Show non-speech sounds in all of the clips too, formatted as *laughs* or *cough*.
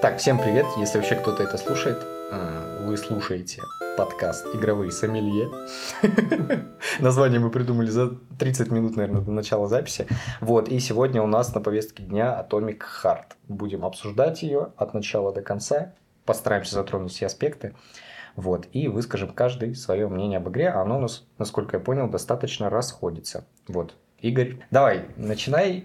Так, всем привет, если вообще кто-то это слушает. А, вы слушаете подкаст «Игровые сомелье». *laughs* Название мы придумали за 30 минут, наверное, до начала записи. Вот, и сегодня у нас на повестке дня Atomic Heart. Будем обсуждать ее от начала до конца. Постараемся затронуть все аспекты. Вот, и выскажем каждый свое мнение об игре. Оно у нас, насколько я понял, достаточно расходится. Вот, Игорь, давай, начинай.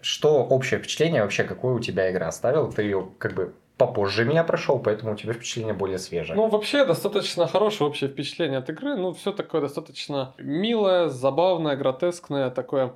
Что общее впечатление вообще, какое у тебя игра оставил? Ты ее как бы попозже меня прошел, поэтому у тебя впечатление более свежее. Ну, вообще, достаточно хорошее общее впечатление от игры. Ну, все такое достаточно милое, забавное, гротескное, такое...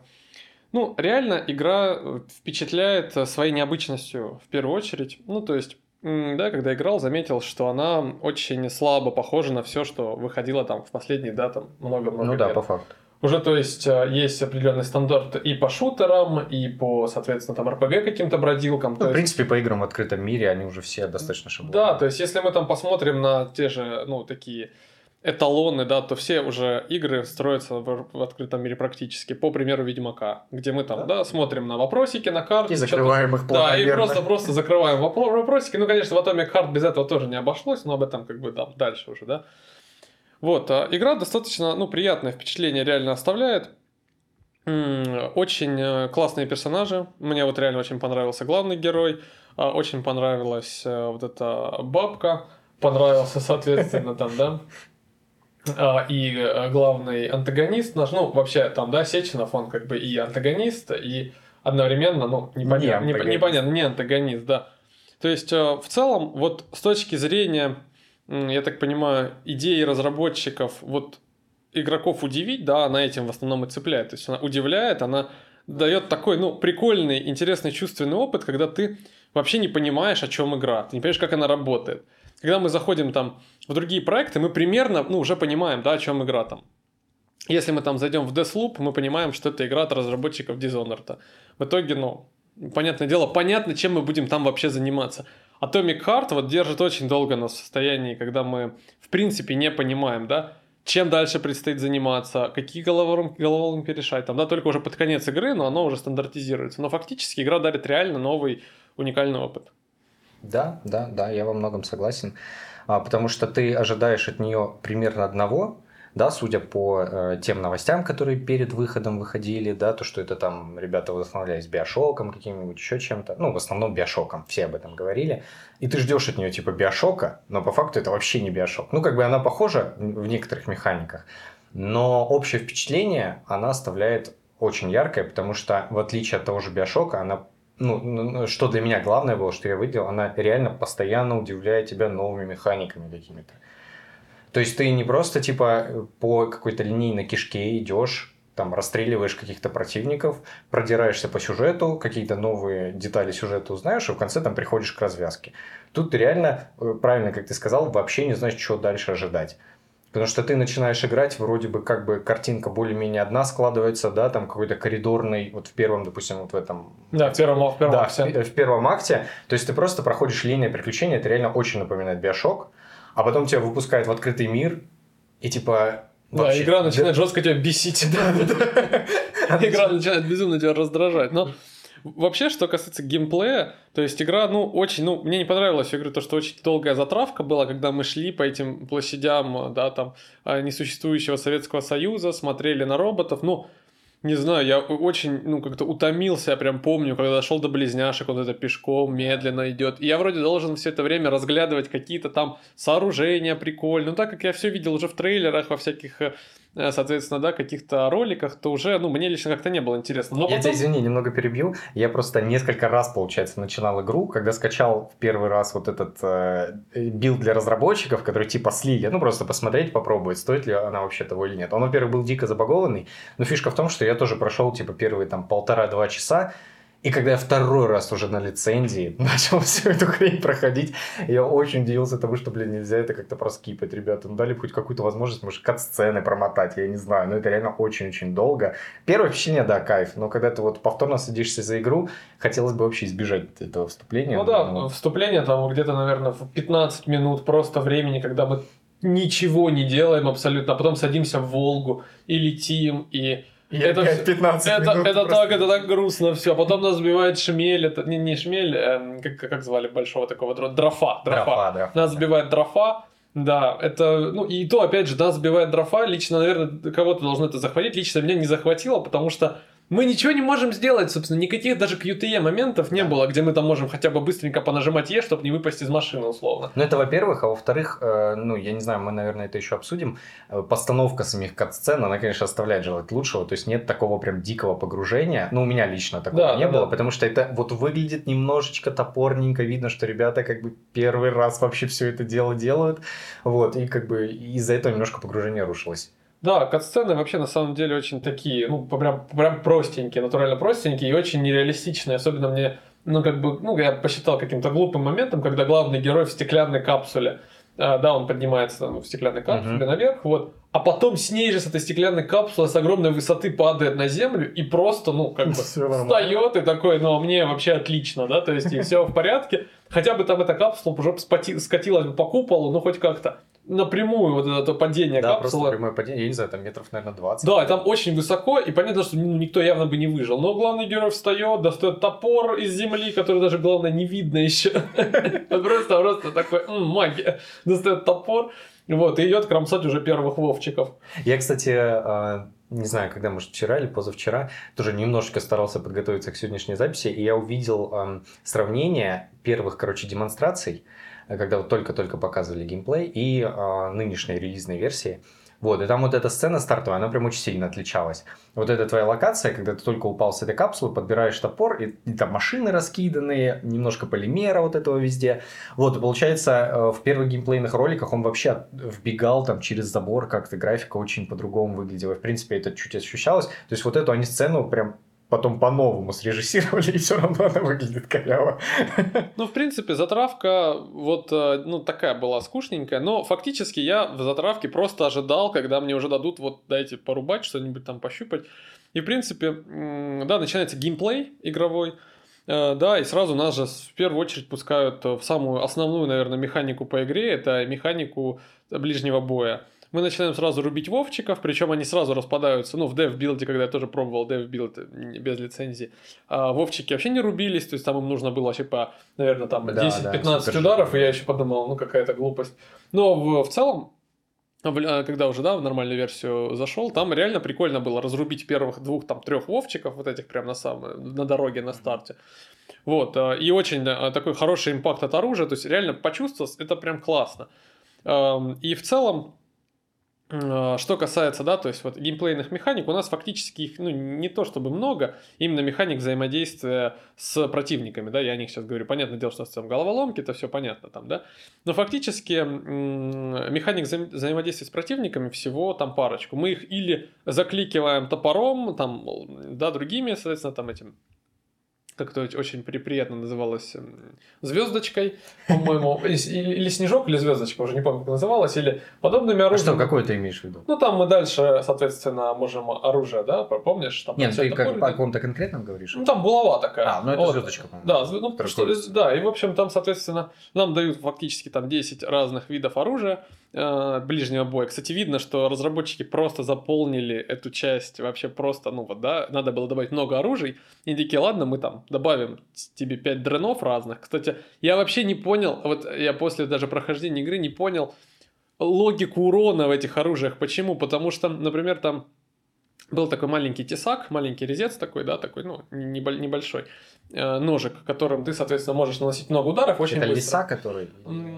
Ну, реально, игра впечатляет своей необычностью в первую очередь. Ну, то есть, да, когда играл, заметил, что она очень слабо похожа на все, что выходило там в последние, да, там много-много Ну лет. да, по факту. Уже, то есть, э, есть определенный стандарт и по шутерам, и по, соответственно, там RPG каким-то бродилкам. Ну, в есть- принципе, по играм в открытом мире они уже все достаточно шаблонные. Да, то есть, если мы там посмотрим на те же, ну, такие эталоны, да, то все уже игры строятся в, в открытом мире практически, по примеру Ведьмака, где мы там, да, смотрим на вопросики, на карты. И закрываем их Да, и планомерно. просто, просто закрываем вопро- вопросики. Ну, конечно, в Atomic Heart без этого тоже не обошлось, но об этом как бы там дальше уже, да. Вот, а игра достаточно, ну, приятное впечатление реально оставляет. Очень э, классные персонажи. Мне вот реально очень понравился главный герой. а, Очень понравилась э, вот эта бабка. Понравился, соответственно, там, да. А, И э, главный антагонист наш, ну, вообще, там, да, Сеченов, он как бы и антагонист, и одновременно, ну, непонятно, Не не, непонятно, не антагонист, да. То есть, в целом, вот с точки зрения, я так понимаю, идеи разработчиков, вот игроков удивить, да, она этим в основном и цепляет. То есть она удивляет, она дает такой, ну, прикольный, интересный чувственный опыт, когда ты вообще не понимаешь, о чем игра, ты не понимаешь, как она работает. Когда мы заходим там в другие проекты, мы примерно, ну, уже понимаем, да, о чем игра там. Если мы там зайдем в Deathloop, мы понимаем, что это игра от разработчиков Dishonored. В итоге, ну, понятное дело, понятно, чем мы будем там вообще заниматься. Atomic Heart вот держит очень долго нас в состоянии, когда мы, в принципе, не понимаем, да, чем дальше предстоит заниматься, какие головоломки, головоломки решать. Там, да, только уже под конец игры, но оно уже стандартизируется. Но фактически игра дарит реально новый уникальный опыт. Да, да, да, я во многом согласен. А, потому что ты ожидаешь от нее примерно одного, да, судя по э, тем новостям, которые перед выходом выходили, да, то, что это там ребята вдохновлялись биошоком каким-нибудь, еще чем-то, ну, в основном биошоком, все об этом говорили, и ты ждешь от нее типа биошока, но по факту это вообще не биошок. Ну, как бы она похожа в некоторых механиках, но общее впечатление она оставляет очень яркое, потому что в отличие от того же биошока, она ну, ну, что для меня главное было, что я выделил, она реально постоянно удивляет тебя новыми механиками какими-то. То есть ты не просто типа по какой-то линейной кишке идешь, там расстреливаешь каких-то противников, продираешься по сюжету, какие-то новые детали сюжета узнаешь, и в конце там приходишь к развязке. Тут ты реально, э, правильно, как ты сказал, вообще не знаешь, что дальше ожидать. Потому что ты начинаешь играть, вроде бы как бы картинка более-менее одна складывается, да, там какой-то коридорный, вот в первом, допустим, вот в этом Да, в первом, в первом да, акте. в, в первом акте. То есть ты просто проходишь линейное приключение, это реально очень напоминает Биошок, а потом тебя выпускают в открытый мир, и типа... Да, вообще- игра начинает жестко тебя бесить. *laughs* Игра начинает безумно тебя раздражать. Но вообще, что касается геймплея, то есть игра, ну, очень, ну, мне не понравилось, я говорю, то, что очень долгая затравка была, когда мы шли по этим площадям, да, там, а, несуществующего Советского Союза, смотрели на роботов, ну, не знаю, я очень, ну, как-то утомился, я прям помню, когда дошел до близняшек, он это пешком медленно идет. И я вроде должен все это время разглядывать какие-то там сооружения прикольные. Ну, так как я все видел уже в трейлерах, во всяких, э, соответственно, да, каких-то роликах, то уже, ну, мне лично как-то не было интересно. Но Я потом- тебя, извини, немного перебью. Я просто несколько раз, получается, начинал игру, когда скачал в первый раз вот этот э, build для разработчиков, который типа слили, ну просто посмотреть, попробовать, стоит ли она вообще того или нет. Он, во-первых, был дико забагованный, но фишка в том, что я тоже прошел типа первые там полтора-два часа, и когда я второй раз уже на лицензии *laughs* начал всю эту хрень проходить, я очень удивился тому, что, блин, нельзя это как-то проскипать, ребята. Ну, дали бы хоть какую-то возможность, может, кат-сцены промотать, я не знаю. Но это реально очень-очень долго. Первое впечатление, да, кайф. Но когда ты вот повторно садишься за игру, хотелось бы вообще избежать этого вступления. Ну да, Но- вступление там где-то, наверное, в 15 минут просто времени, когда мы ничего не делаем абсолютно, а потом садимся в Волгу и летим, и это, 15 это, минут это так, это так грустно все. Потом нас сбивает шмель, это не, не шмель, э, как, как звали большого такого дрона? Дрофа. Дрофа, дрофа, дрофа. Нас сбивает дрофа. Да, это, ну и то, опять же, нас сбивает дрофа. Лично, наверное, кого-то должно это захватить. Лично меня не захватило, потому что мы ничего не можем сделать, собственно, никаких даже QTE моментов не было, где мы там можем хотя бы быстренько понажимать Е, чтобы не выпасть из машины, условно. Ну, это во-первых, а во-вторых, э, ну, я не знаю, мы, наверное, это еще обсудим. Э, постановка самих кат-сцен, она, конечно, оставляет желать лучшего, то есть нет такого прям дикого погружения. Ну, у меня лично такого да, не да, было, да. потому что это вот выглядит немножечко топорненько, видно, что ребята как бы первый раз вообще все это дело делают, вот, и как бы из-за этого немножко погружение рушилось. Да, кат-сцены вообще на самом деле очень такие, ну, прям, прям простенькие, натурально простенькие и очень нереалистичные. Особенно мне, ну, как бы, ну, я посчитал каким-то глупым моментом, когда главный герой в стеклянной капсуле, а, да, он поднимается ну, в стеклянной капсуле uh-huh. наверх, вот, а потом с ней же, с этой стеклянной капсулы, с огромной высоты падает на землю и просто, ну, как бы встает и такой, ну, а мне вообще отлично, да, то есть и все в порядке. Хотя бы там эта капсула уже скатилась бы по куполу, ну, хоть как-то напрямую вот это падение да, капсулы. просто прямое падение, я не знаю, там метров, наверное, 20. Да, там очень высоко, и понятно, что ну, никто явно бы не выжил. Но главный герой встает, достает топор из земли, который даже, главное, не видно еще. *laughs* Просто, просто такой, магия. Достает топор, вот, и идет кромсать уже первых вовчиков. Я, кстати, а, не знаю, когда, может, вчера или позавчера, тоже немножечко старался подготовиться к сегодняшней записи, и я увидел сравнение первых, короче, демонстраций когда вот только-только показывали геймплей, и э, нынешней релизной версии. Вот, и там вот эта сцена стартовая, она прям очень сильно отличалась. Вот эта твоя локация, когда ты только упал с этой капсулы, подбираешь топор, и, и там машины раскиданные, немножко полимера вот этого везде. Вот, и получается, э, в первых геймплейных роликах он вообще вбегал там через забор, как-то графика очень по-другому выглядела. В принципе, это чуть ощущалось. То есть вот эту они сцену прям потом по-новому срежиссировали, *laughs* и все равно она выглядит коряво. *laughs* Ну, в принципе, затравка вот, э, ну, такая была скучненькая, но фактически я в затравке просто ожидал, когда мне уже дадут, вот, дайте порубать, что-нибудь там пощупать. И, в принципе, да, начинается геймплей игровой, э, да, и сразу нас же в первую очередь пускают в самую основную, наверное, механику по игре, это механику ближнего боя мы начинаем сразу рубить вовчиков, причем они сразу распадаются, ну, в dev-билде, когда я тоже пробовал dev-билд без лицензии, а вовчики вообще не рубились, то есть там им нужно было вообще по, наверное, там 10-15 да, ударов, и я еще подумал, ну, какая-то глупость. Но в, в целом, а, когда уже, да, в нормальную версию зашел, там реально прикольно было разрубить первых двух, там, трех вовчиков, вот этих прям на самом, на дороге, на старте. Вот, а, и очень такой хороший импакт от оружия, то есть реально почувствовалось, это прям классно. И в целом, а, что касается, да, то есть вот геймплейных механик, у нас фактически их, ну, не то чтобы много, именно механик взаимодействия с противниками, да, я о них сейчас говорю, понятное дело, что там головоломки, это все понятно там, да, но фактически механик вза- взаимодействия с противниками всего там парочку, мы их или закликиваем топором, там, да, другими, соответственно, там этим как-то очень приятно называлось звездочкой, по-моему, *laughs* или снежок, или звездочка, уже не помню, как называлось, или подобными оружиями. А что, какое ты имеешь в виду? Ну, там мы дальше, соответственно, можем оружие, да, помнишь? Там Нет, ты как, о ком-то конкретном говоришь? Ну, там булава такая. А, ну это вот. звездочка, по-моему. Да, ну, что, да, и, в общем, там, соответственно, нам дают фактически там 10 разных видов оружия, э, ближнего боя. Кстати, видно, что разработчики просто заполнили эту часть вообще просто, ну вот, да, надо было добавить много оружий. И такие, ладно, мы там добавим тебе 5 дренов разных. Кстати, я вообще не понял, вот я после даже прохождения игры не понял логику урона в этих оружиях. Почему? Потому что, например, там был такой маленький тесак, маленький резец такой, да, такой, ну, небольшой ножик, которым ты, соответственно, можешь наносить много ударов очень Это быстро. лиса, который?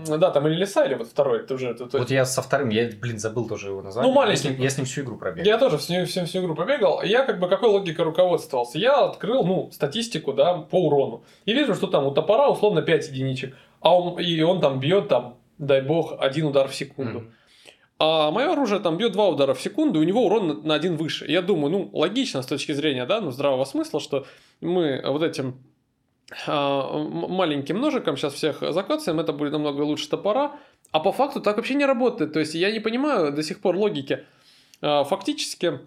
Да, там или лиса, или вот второй. Ты уже, ты, вот я со вторым, я, блин, забыл тоже его название. Ну, маленький. Я с ним, я с ним всю игру пробегал. Я тоже всю, всю, всю игру пробегал. Я как бы какой логикой руководствовался? Я открыл, ну, статистику, да, по урону. И вижу, что там у топора условно 5 единичек. А он, и он там бьет, там, дай бог, один удар в секунду. Mm. А мое оружие там бьет два удара в секунду, и у него урон на один выше. Я думаю, ну, логично с точки зрения, да, ну, здравого смысла, что мы вот этим а, маленьким ножиком сейчас всех закацаем, это будет намного лучше топора. А по факту так вообще не работает. То есть я не понимаю до сих пор логики. А, фактически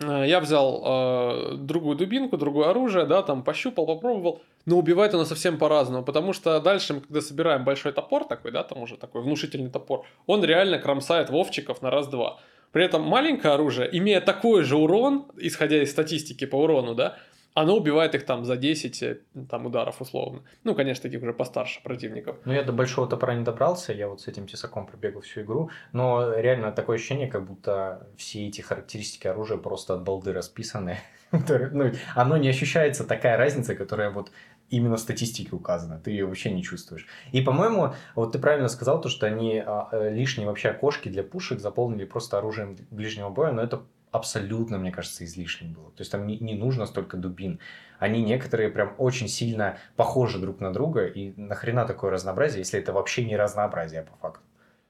я взял э, другую дубинку, другое оружие, да, там пощупал, попробовал, но убивает оно совсем по-разному, потому что дальше, когда собираем большой топор такой, да, там уже такой внушительный топор, он реально кромсает вовчиков на раз-два. При этом маленькое оружие, имея такой же урон, исходя из статистики по урону, да, оно убивает их там за 10 э, там, ударов условно. Ну, конечно, таких уже постарше противников. Ну, я до большого топора не добрался, я вот с этим тесаком пробегал всю игру, но реально такое ощущение, как будто все эти характеристики оружия просто от балды расписаны. *laughs* ну, оно не ощущается такая разница, которая вот именно в статистике указана, ты ее вообще не чувствуешь. И, по-моему, вот ты правильно сказал, то, что они а, э, лишние вообще окошки для пушек заполнили просто оружием ближнего боя, но это абсолютно, мне кажется, излишним было. То есть там не, не нужно столько дубин. Они некоторые прям очень сильно похожи друг на друга, и нахрена такое разнообразие, если это вообще не разнообразие по факту.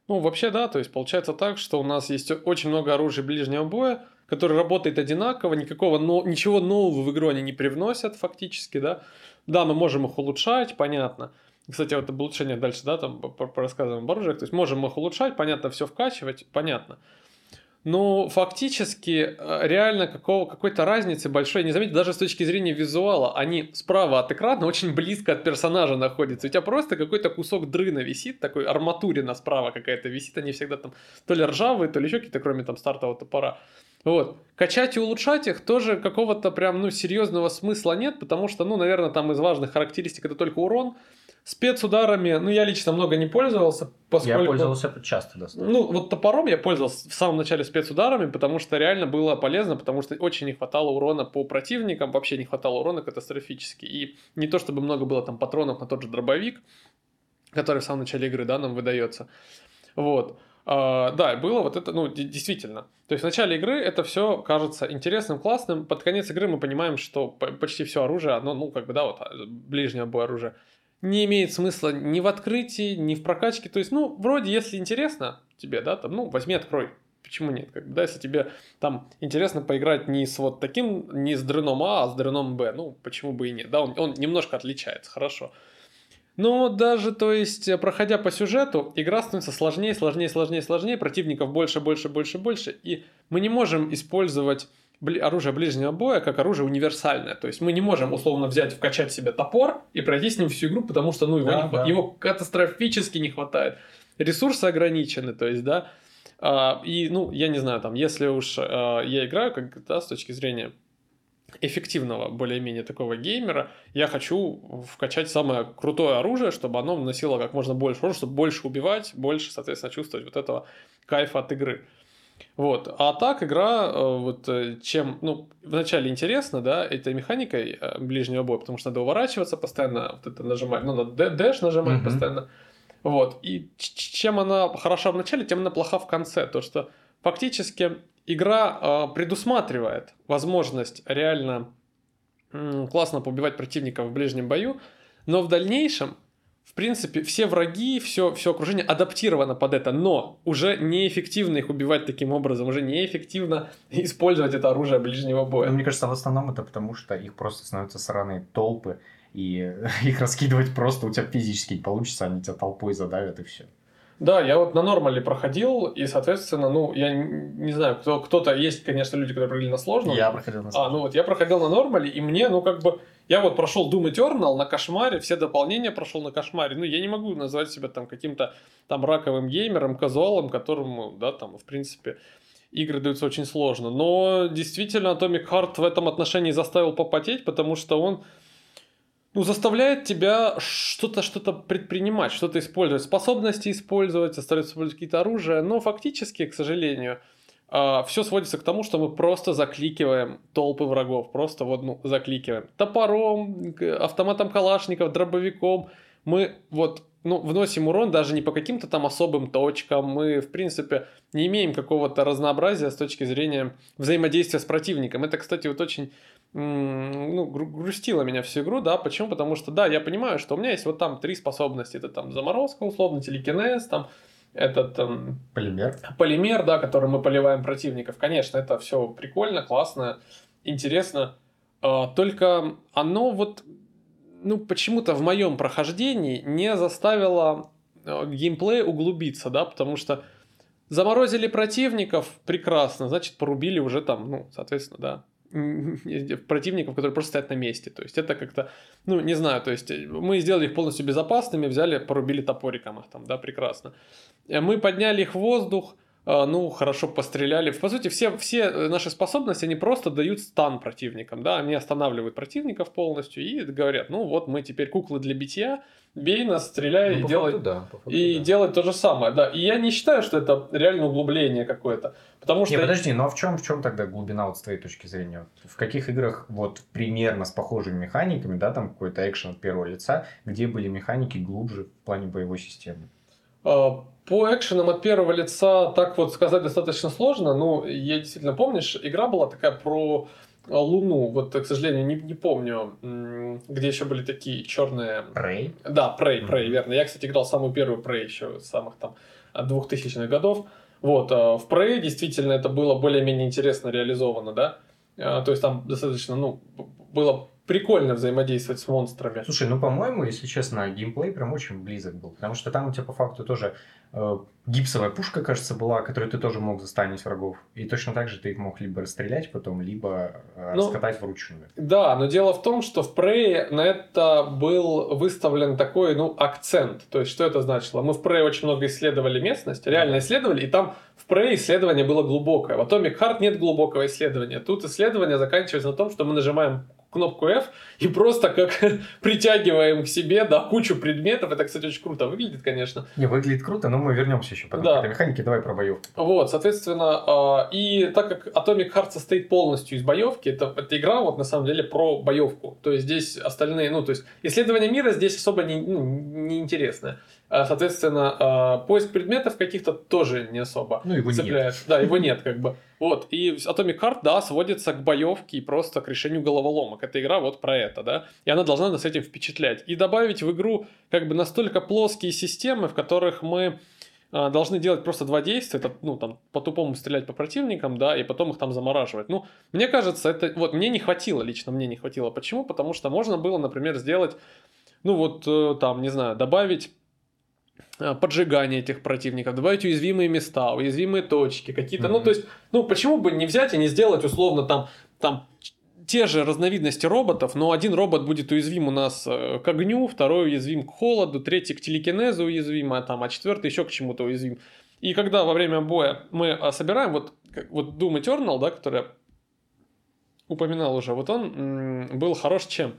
Ну, вообще, да, то есть получается так, что у нас есть очень много оружия ближнего боя, который работает одинаково, никакого, но, ничего нового в игру они не привносят фактически, да. Да, мы можем их улучшать, понятно. Кстати, вот об улучшении дальше, да, там рассказываем об оружиях. То есть можем их улучшать, понятно, все вкачивать, понятно. Но фактически э, реально какого, какой-то разницы большой не заметить, даже с точки зрения визуала. Они справа от экрана очень близко от персонажа находятся. У тебя просто какой-то кусок дрына висит, такой арматурина справа какая-то висит. Они всегда там то ли ржавые, то ли еще какие-то, кроме там стартового топора. Вот. Качать и улучшать их тоже какого-то прям, ну, серьезного смысла нет, потому что, ну, наверное, там из важных характеристик это только урон. Спецударами, ну, я лично много не пользовался, поскольку... Я пользовался часто достаточно. Ну, вот топором я пользовался в самом начале спецударами, потому что реально было полезно, потому что очень не хватало урона по противникам, вообще не хватало урона катастрофически. И не то, чтобы много было там патронов на тот же дробовик, который в самом начале игры, да, нам выдается. Вот. Uh, да, было вот это, ну, действительно. То есть в начале игры это все кажется интересным, классным. Под конец игры мы понимаем, что почти все оружие, оно, ну, как бы, да, вот а, ближнее бой оружие, не имеет смысла ни в открытии, ни в прокачке. То есть, ну, вроде, если интересно тебе, да, там, ну, возьми, открой. Почему нет? Как бы, да, если тебе там интересно поиграть не с вот таким, не с дреном А, а с дреном Б, ну, почему бы и нет, да, он, он немножко отличается, хорошо. Но даже, то есть, проходя по сюжету, игра становится сложнее, сложнее, сложнее, сложнее, противников больше, больше, больше, больше, и мы не можем использовать оружие ближнего боя как оружие универсальное. То есть мы не можем условно взять, вкачать себе топор и пройти с ним всю игру, потому что ну, его, да, не, да. его катастрофически не хватает. Ресурсы ограничены, то есть, да. А, и, ну, я не знаю, там, если уж а, я играю, как, да, с точки зрения эффективного более-менее такого геймера, я хочу вкачать самое крутое оружие, чтобы оно наносило как можно больше чтобы больше убивать, больше, соответственно, чувствовать вот этого кайфа от игры. Вот. А так игра, э, вот э, чем, ну, вначале интересно, да, этой механикой э, ближнего боя, потому что надо уворачиваться постоянно, вот это нажимать, ну, надо дэш нажимать mm-hmm. постоянно. Вот. И чем она хороша в начале, тем она плоха в конце. То, что фактически игра э, предусматривает возможность реально э, классно побивать противника в ближнем бою, но в дальнейшем, в принципе, все враги, все, все окружение адаптировано под это, но уже неэффективно их убивать таким образом, уже неэффективно *laughs* использовать это оружие ближнего боя. мне кажется, в основном это потому, что их просто становятся сраные толпы, и *laughs* их раскидывать просто у тебя физически не получится, они тебя толпой задавят и все. Да, я вот на нормале проходил, и, соответственно, ну, я не знаю, кто, кто-то, есть, конечно, люди, которые проходили на сложном. Я проходил на сложном. А, ну вот, я проходил на нормале, и мне, ну, как бы, я вот прошел Doom Eternal на кошмаре, все дополнения прошел на кошмаре. Ну, я не могу назвать себя там каким-то там раковым геймером, казуалом, которому, да, там, в принципе, игры даются очень сложно. Но действительно, Atomic Heart в этом отношении заставил попотеть, потому что он ну, заставляет тебя что-то что-то предпринимать, что-то использовать, способности использовать, заставляет использовать какие-то оружия, но фактически, к сожалению, а, все сводится к тому, что мы просто закликиваем толпы врагов, просто вот, ну, закликиваем. Топором, автоматом калашников, дробовиком, мы вот ну, вносим урон даже не по каким-то там особым точкам. Мы, в принципе, не имеем какого-то разнообразия с точки зрения взаимодействия с противником. Это, кстати, вот очень ну, грустило меня всю игру, да, почему? Потому что, да, я понимаю, что у меня есть вот там три способности, это там заморозка, условно, телекинез, там, этот эм, полимер. полимер, да, которым мы поливаем противников. Конечно, это все прикольно, классно, интересно, а, только оно вот, ну, почему-то в моем прохождении не заставило э, геймплей углубиться, да, потому что заморозили противников, прекрасно, значит, порубили уже там, ну, соответственно, да, *laughs* противников, которые просто стоят на месте. То есть это как-то, ну, не знаю, то есть мы сделали их полностью безопасными, взяли, порубили топориком их там, да, прекрасно. Э, мы подняли их в воздух, ну, хорошо постреляли. По сути, все, все наши способности, они просто дают стан противникам, да, они останавливают противников полностью и говорят, ну, вот мы теперь куклы для битья, бей нас, стреляй ну, и делай, факту, да, факту, и да. делай то же самое, да. И я не считаю, что это реально углубление какое-то, потому что... Не, подожди, ну а в чем, в чем тогда глубина вот с твоей точки зрения? В каких играх вот примерно с похожими механиками, да, там какой-то экшен от первого лица, где были механики глубже в плане боевой системы? По экшенам от первого лица так вот сказать достаточно сложно. Ну, я действительно помнишь, игра была такая про Луну. Вот, к сожалению, не, не помню, где еще были такие черные... Prey? Да, Prey, Prey, mm-hmm. верно. Я, кстати, играл самую первую Prey еще с самых там 2000-х годов. Вот, а в Prey действительно это было более-менее интересно реализовано, да. То есть там достаточно, ну, было прикольно взаимодействовать с монстрами. Слушай, ну, по-моему, если честно, геймплей прям очень близок был. Потому что там у тебя по факту тоже э, гипсовая пушка, кажется, была, которую ты тоже мог застанить врагов. И точно так же ты их мог либо расстрелять потом, либо э, ну, раскатать вручную. Да, но дело в том, что в Prey на это был выставлен такой, ну, акцент. То есть, что это значило? Мы в Prey очень много исследовали местность, реально исследовали, и там в Prey исследование было глубокое. В Atomic Heart нет глубокого исследования. Тут исследование заканчивается на том, что мы нажимаем кнопку F и просто как *laughs* притягиваем к себе, да, кучу предметов. Это, кстати, очень круто выглядит, конечно. Не, выглядит круто, но мы вернемся еще потом да. к этой механике. Давай про боевку. Вот, соответственно, а, и так как Atomic Heart состоит полностью из боевки, это, это игра вот на самом деле про боевку. То есть здесь остальные, ну, то есть исследование мира здесь особо не, ну, не интересное. А, соответственно, а, поиск предметов каких-то тоже не особо ну, его цепляет. Нет. Да, его нет, как бы. Вот, и Atomic Heart, да, сводится к боевке и просто к решению головоломок. Эта игра вот про это, да, и она должна нас этим впечатлять. И добавить в игру как бы настолько плоские системы, в которых мы а, должны делать просто два действия, это, ну, там, по-тупому стрелять по противникам, да, и потом их там замораживать. Ну, мне кажется, это, вот, мне не хватило, лично мне не хватило. Почему? Потому что можно было, например, сделать, ну, вот, э, там, не знаю, добавить Э, поджигание этих противников, добавить уязвимые места, уязвимые точки, какие-то. Mm-hmm. Ну, то есть, ну, почему бы не взять и не сделать условно там, там те же разновидности роботов, но один робот будет уязвим у нас э, к огню, второй уязвим к холоду, третий к телекинезу уязвим, а, там, а четвертый еще к чему-то уязвим. И когда во время боя мы а, собираем, вот, вот Doom Eternal, да, который я упоминал уже, вот он м- был хорош чем?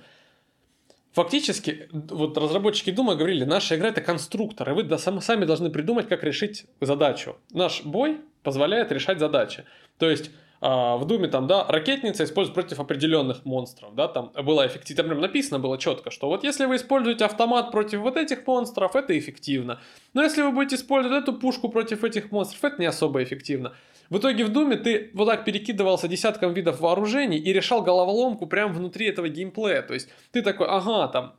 Фактически, вот разработчики Дума говорили, наша игра это конструктор, и вы сами должны придумать, как решить задачу. Наш бой позволяет решать задачи. То есть, а, в Думе там, да, ракетница используется против определенных монстров, да, там было эффективно, там прям написано было четко, что вот если вы используете автомат против вот этих монстров, это эффективно. Но если вы будете использовать эту пушку против этих монстров, это не особо эффективно. В итоге в Думе ты вот так перекидывался десятком видов вооружений и решал головоломку прямо внутри этого геймплея. То есть ты такой, ага, там,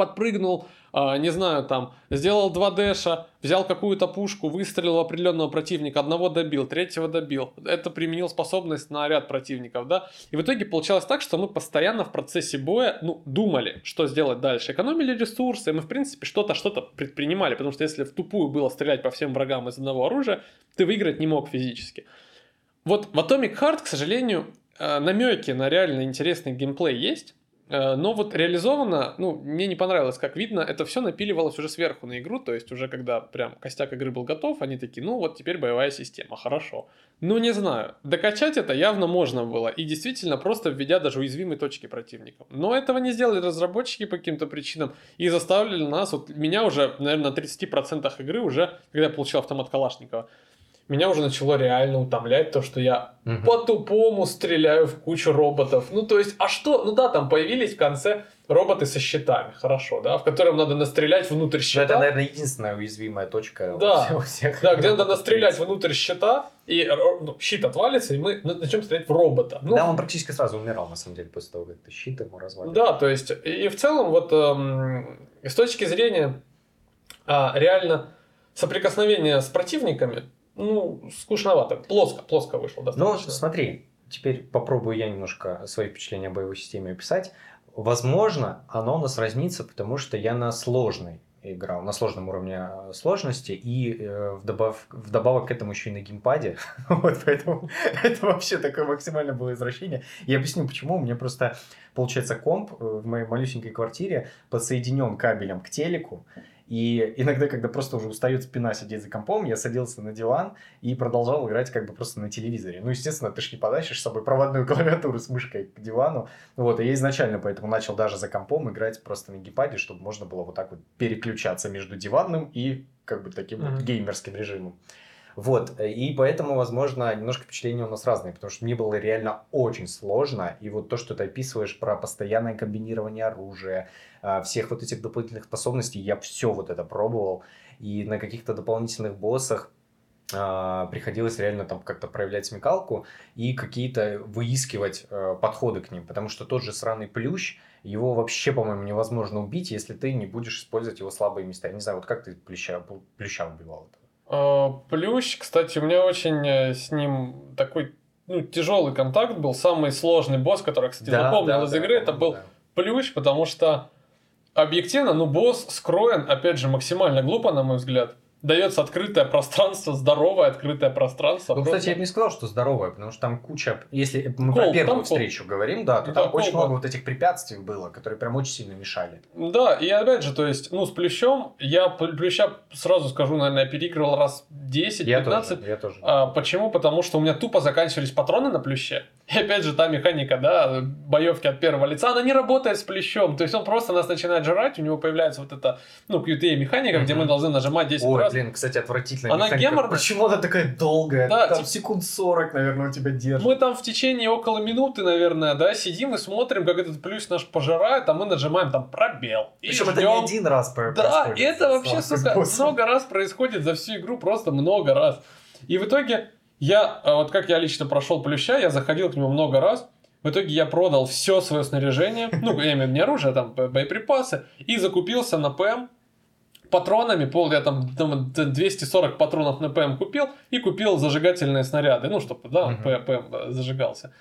подпрыгнул, э, не знаю, там, сделал 2 дэша, взял какую-то пушку, выстрелил в определенного противника, одного добил, третьего добил. Это применил способность на ряд противников, да. И в итоге получалось так, что мы постоянно в процессе боя, ну, думали, что сделать дальше. Экономили ресурсы, мы, в принципе, что-то, что-то предпринимали, потому что если в тупую было стрелять по всем врагам из одного оружия, ты выиграть не мог физически. Вот в Atomic Heart, к сожалению, э, намеки на реально интересный геймплей есть, но вот реализовано, ну, мне не понравилось, как видно, это все напиливалось уже сверху на игру, то есть уже когда прям костяк игры был готов, они такие, ну вот теперь боевая система, хорошо. Ну, не знаю, докачать это явно можно было, и действительно просто введя даже уязвимые точки противников. Но этого не сделали разработчики по каким-то причинам, и заставили нас, вот меня уже, наверное, на 30% игры уже, когда я получил автомат Калашникова, меня уже начало реально утомлять то, что я угу. по-тупому стреляю в кучу роботов. Ну, то есть, а что? Ну да, там появились в конце роботы со щитами, хорошо, да, в котором надо настрелять внутрь щита. Но это, наверное, единственная уязвимая точка да. у всех. Да, где надо настрелять внутрь щита, и ну, щит отвалится, и мы начнем стрелять в робота. Ну, да, он практически сразу умирал, на самом деле, после того, как ты щит ему развалил. Да, то есть, и, и в целом, вот эм, с точки зрения а, реально соприкосновения с противниками, ну, скучновато. Плоско, плоско вышло достаточно. Ну, смотри, теперь попробую я немножко свои впечатления о боевой системе описать. Возможно, оно у нас разнится, потому что я на сложной играл, на сложном уровне э, сложности, и э, вдобав, вдобавок к этому еще и на геймпаде. *laughs* вот поэтому *laughs* это вообще такое максимально было извращение. Я объясню, почему. У меня просто, получается, комп э, в моей малюсенькой квартире подсоединен кабелем к телеку, И иногда, когда просто уже устает спина сидеть за компом, я садился на диван и продолжал играть как бы просто на телевизоре. Ну, естественно, ты ж не потащишь с собой проводную *laughs* клавиатуру с мышкой к дивану. Вот, и я изначально поэтому начал даже за компом играть просто на геймпаде, чтобы можно было вот так вот переключаться между диванным и как бы таким mm-hmm. вот геймерским режимом. Вот, и поэтому, возможно, немножко впечатления у нас разные, потому что мне было реально очень сложно, и вот то, что ты описываешь про постоянное комбинирование оружия, всех вот этих дополнительных способностей, я все вот это пробовал, и на каких-то дополнительных боссах а, приходилось реально там как-то проявлять смекалку и какие-то выискивать э, подходы к ним, потому что тот же сраный плющ, его вообще, по-моему, невозможно убить, если ты не будешь использовать его слабые места. Я не знаю, вот как ты плюща, плюща убивал это? А, плющ, кстати, у меня очень э, с ним такой ну, тяжелый контакт был. Самый сложный босс, который, кстати, да, запомнил да, из да, игры, да, это был да. плющ, потому что объективно, ну, босс скроен, опять же, максимально глупо, на мой взгляд дается открытое пространство, здоровое открытое пространство. Ну, просто... кстати, я бы не сказал, что здоровое, потому что там куча, если мы кол, про первую там встречу кол. говорим, да, то да, там кол, очень много вот этих препятствий было, которые прям очень сильно мешали. Да, и опять же, то есть, ну, с плющом, я плюща сразу скажу, наверное, переигрывал раз 10-15. Я тоже, я тоже. А, почему? Потому что у меня тупо заканчивались патроны на плюще. И опять же, та механика, да, боевки от первого лица, она не работает с плещом. То есть он просто нас начинает жрать, у него появляется вот эта, ну, QTE механика, mm-hmm. где мы должны нажимать 10 Ой, раз. Блин, кстати, отвратительная она. Геморная. Почему она такая долгая? Да, там тип... секунд 40, наверное, у тебя держит. Мы там в течение около минуты, наверное, да, сидим и смотрим, как этот плюс наш пожирает, а мы нажимаем там пробел. Причем ждем. это не один раз происходит. Да, и это вообще, сука, много раз происходит за всю игру, просто много раз. И в итоге я, а вот как я лично прошел плюща, я заходил к нему много раз. В итоге я продал все свое снаряжение, ну, я имею в виду не оружие, а там боеприпасы, и закупился на ПМ патронами, пол, я там, там 240 патронов на ПМ купил, и купил зажигательные снаряды, ну, чтобы, да, uh-huh. ПМ зажигался.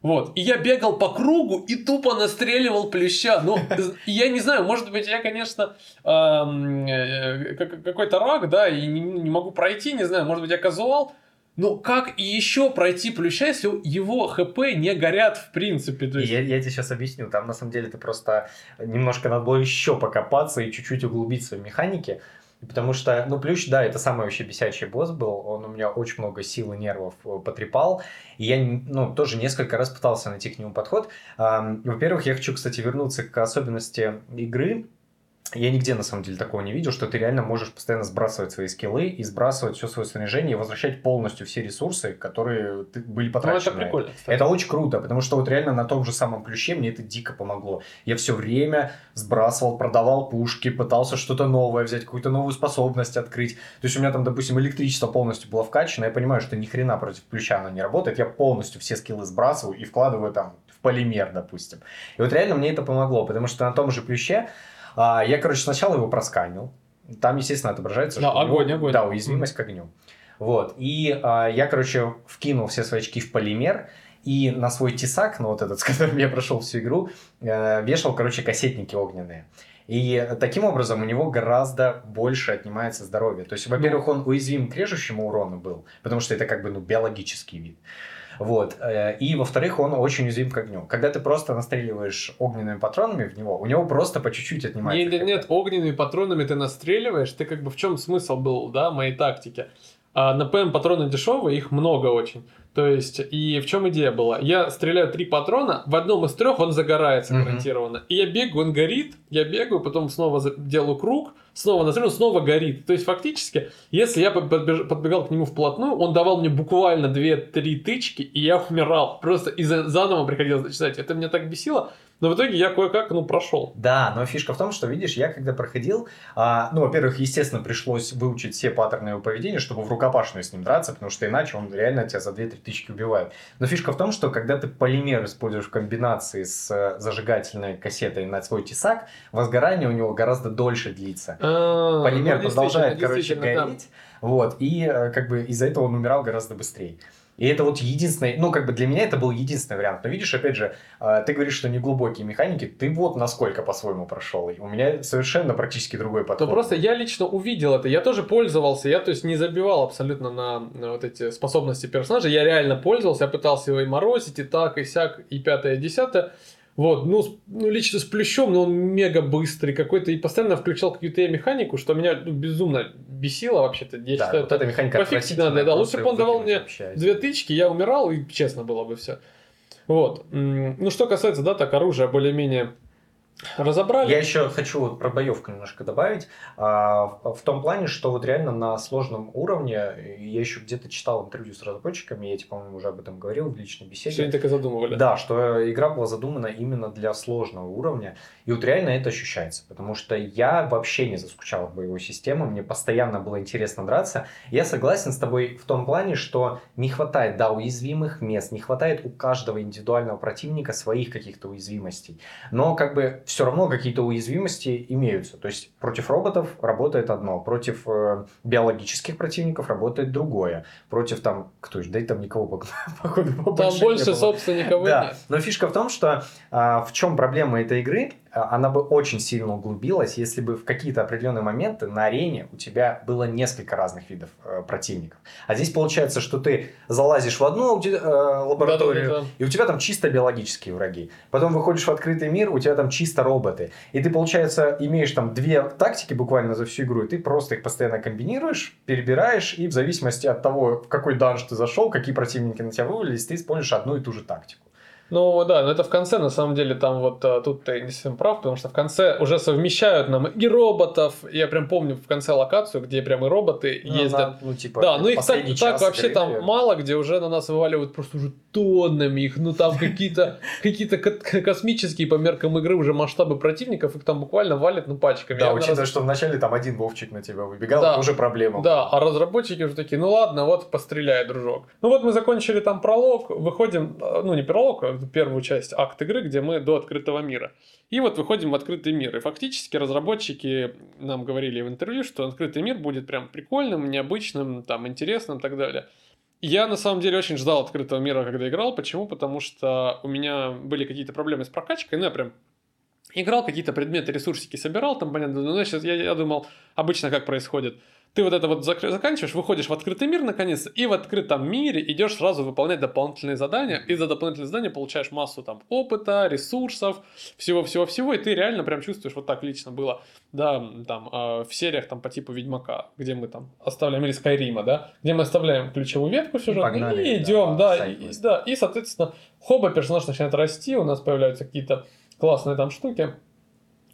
Вот. И я бегал по кругу и тупо настреливал плюща. Ну, я не знаю, может быть, я, конечно, э, какой-то рак, да, и не могу пройти, не знаю, может быть, я казуал, ну, как еще пройти плюща, если его хп не горят в принципе? То есть... я, я тебе сейчас объясню. Там на самом деле ты просто немножко надо было еще покопаться и чуть-чуть углубить свои механики. Потому что, ну, Плющ, да, это самый вообще бесячий босс был. Он у меня очень много сил и нервов э, потрепал. И я, ну, тоже несколько раз пытался найти к нему подход. Во-первых, я хочу, кстати, вернуться к особенности игры я нигде, на самом деле, такого не видел, что ты реально можешь постоянно сбрасывать свои скиллы и сбрасывать все свое снаряжение и возвращать полностью все ресурсы, которые были потрачены. Ну, это прикольно. Кстати. Это очень круто, потому что вот реально на том же самом ключе мне это дико помогло. Я все время сбрасывал, продавал пушки, пытался что-то новое взять, какую-то новую способность открыть. То есть у меня там, допустим, электричество полностью было вкачано, я понимаю, что ни хрена против ключа оно не работает, я полностью все скиллы сбрасываю и вкладываю там в полимер, допустим. И вот реально мне это помогло, потому что на том же плюще а, я, короче, сначала его просканил. Там, естественно, отображается, да, что огонь, него, огонь. Да, уязвимость mm. к огню. Вот. И а, я, короче, вкинул все свои очки в полимер, и на свой тесак, ну вот этот, *laughs* с которым я прошел всю игру, э, вешал, короче, кассетники огненные. И таким образом у него гораздо больше отнимается здоровье. То есть, во-первых, он уязвим к режущему урону был, потому что это как бы ну, биологический вид. Вот. Э, и, во-вторых, он очень уязвим к огню. Когда ты просто настреливаешь огненными патронами в него, у него просто по чуть-чуть отнимается. Нет, нет, нет, огненными патронами ты настреливаешь, ты как бы в чем смысл был, да, моей тактики? А на ПМ патроны дешевые, их много очень. То есть, и в чем идея была? Я стреляю три патрона, в одном из трех он загорается гарантированно. Mm-hmm. И я бегаю, он горит, я бегаю, потом снова делаю круг, снова настреливаю, снова горит. То есть, фактически, если я подбегал к нему вплотную, он давал мне буквально 2-3 тычки, и я умирал. Просто и заново приходилось начинать. Это меня так бесило. Но в итоге я кое-как, ну, прошел. Да, но фишка в том, что, видишь, я когда проходил, а, ну, во-первых, естественно, пришлось выучить все паттерны его поведения, чтобы в рукопашную с ним драться, потому что иначе он реально тебя за 2-3 тысячи убивает. Но фишка в том, что когда ты полимер используешь в комбинации с э, зажигательной кассетой на свой тесак, возгорание у него гораздо дольше длится. А, полимер ну, продолжает, короче, гореть. Вот, и э, как бы из-за этого он умирал гораздо быстрее. И это вот единственный, ну, как бы для меня это был единственный вариант. Но видишь, опять же, а, ты говоришь, что не глубокие механики, ты вот насколько по-своему прошел. У меня совершенно практически другой подход. Ну, просто я лично увидел это, я тоже пользовался, я, то есть, не забивал абсолютно на, на вот эти способности персонажа, я реально пользовался, я пытался его и морозить, и так, и сяк, и пятое, и десятое. Вот, ну, ну, лично с плющом, но он мега быстрый какой-то, и постоянно включал какую-то механику, что меня ну, безумно бесило вообще-то. Я да, считаю, вот эта механика пофиг надо, да. Лучше бы он давал мне две тычки, я умирал, и честно было бы все. Вот. Ну, что касается, да, так оружия более-менее разобрали. Я еще хочу вот про боевку немножко добавить. А, в том плане, что вот реально на сложном уровне, я еще где-то читал интервью с разработчиками, я, типа, по-моему, уже об этом говорил в личной беседе. Что они так и задумывали. Да, что игра была задумана именно для сложного уровня. И вот реально это ощущается, потому что я вообще не заскучал в боевой системе, мне постоянно было интересно драться. Я согласен с тобой в том плане, что не хватает, да, уязвимых мест, не хватает у каждого индивидуального противника своих каких-то уязвимостей. Но как бы все равно какие-то уязвимости имеются. То есть против роботов работает одно, против э, биологических противников работает другое, против там, кто же, да и там никого *laughs* походу Там больше, собственно, никого да. нет. Но фишка в том, что а, в чем проблема этой игры, она бы очень сильно углубилась, если бы в какие-то определенные моменты на арене у тебя было несколько разных видов э, противников. А здесь получается, что ты залазишь в одну э, лабораторию, да, да, да. и у тебя там чисто биологические враги. Потом выходишь в открытый мир, у тебя там чисто роботы. И ты, получается, имеешь там две тактики буквально за всю игру, и ты просто их постоянно комбинируешь, перебираешь, и в зависимости от того, в какой данж ты зашел, какие противники на тебя вывалились, ты используешь одну и ту же тактику. Ну да, но это в конце, на самом деле, там вот а, тут ты не совсем прав, потому что в конце уже совмещают нам и роботов. Я прям помню в конце локацию, где прям и роботы ну, ездят. На, ну, типа, да, ну их так, так вообще там мало, где уже на нас вываливают просто уже тоннами их. Ну там какие-то *laughs* какие-то космические по меркам игры уже масштабы противников, их там буквально валят ну пачками. Да, учитывая, раз... что вначале там один Вовчик на тебя выбегал, да, это уже проблема. Да, а разработчики уже такие, ну ладно, вот постреляй, дружок. Ну вот мы закончили там пролог, выходим, ну не пролог, а первую часть акт игры, где мы до открытого мира. И вот выходим в открытый мир. И фактически разработчики нам говорили в интервью, что открытый мир будет прям прикольным, необычным, там, интересным и так далее. Я на самом деле очень ждал открытого мира, когда играл. Почему? Потому что у меня были какие-то проблемы с прокачкой. Ну, я прям играл, какие-то предметы, ресурсики собирал, там, понятно, но сейчас я, я думал, обычно как происходит – ты вот это вот заканчиваешь, выходишь в открытый мир наконец, и в открытом мире идешь сразу выполнять дополнительные задания, и за дополнительные задания получаешь массу там опыта, ресурсов, всего-всего-всего, и ты реально прям чувствуешь, вот так лично было, да, там, э, в сериях там по типу Ведьмака, где мы там оставляем, или Скайрима, да, где мы оставляем ключевую ветку сюжета, и, и идем, да, да, и, да, и, соответственно, хоба персонаж начинает расти, у нас появляются какие-то классные там штуки,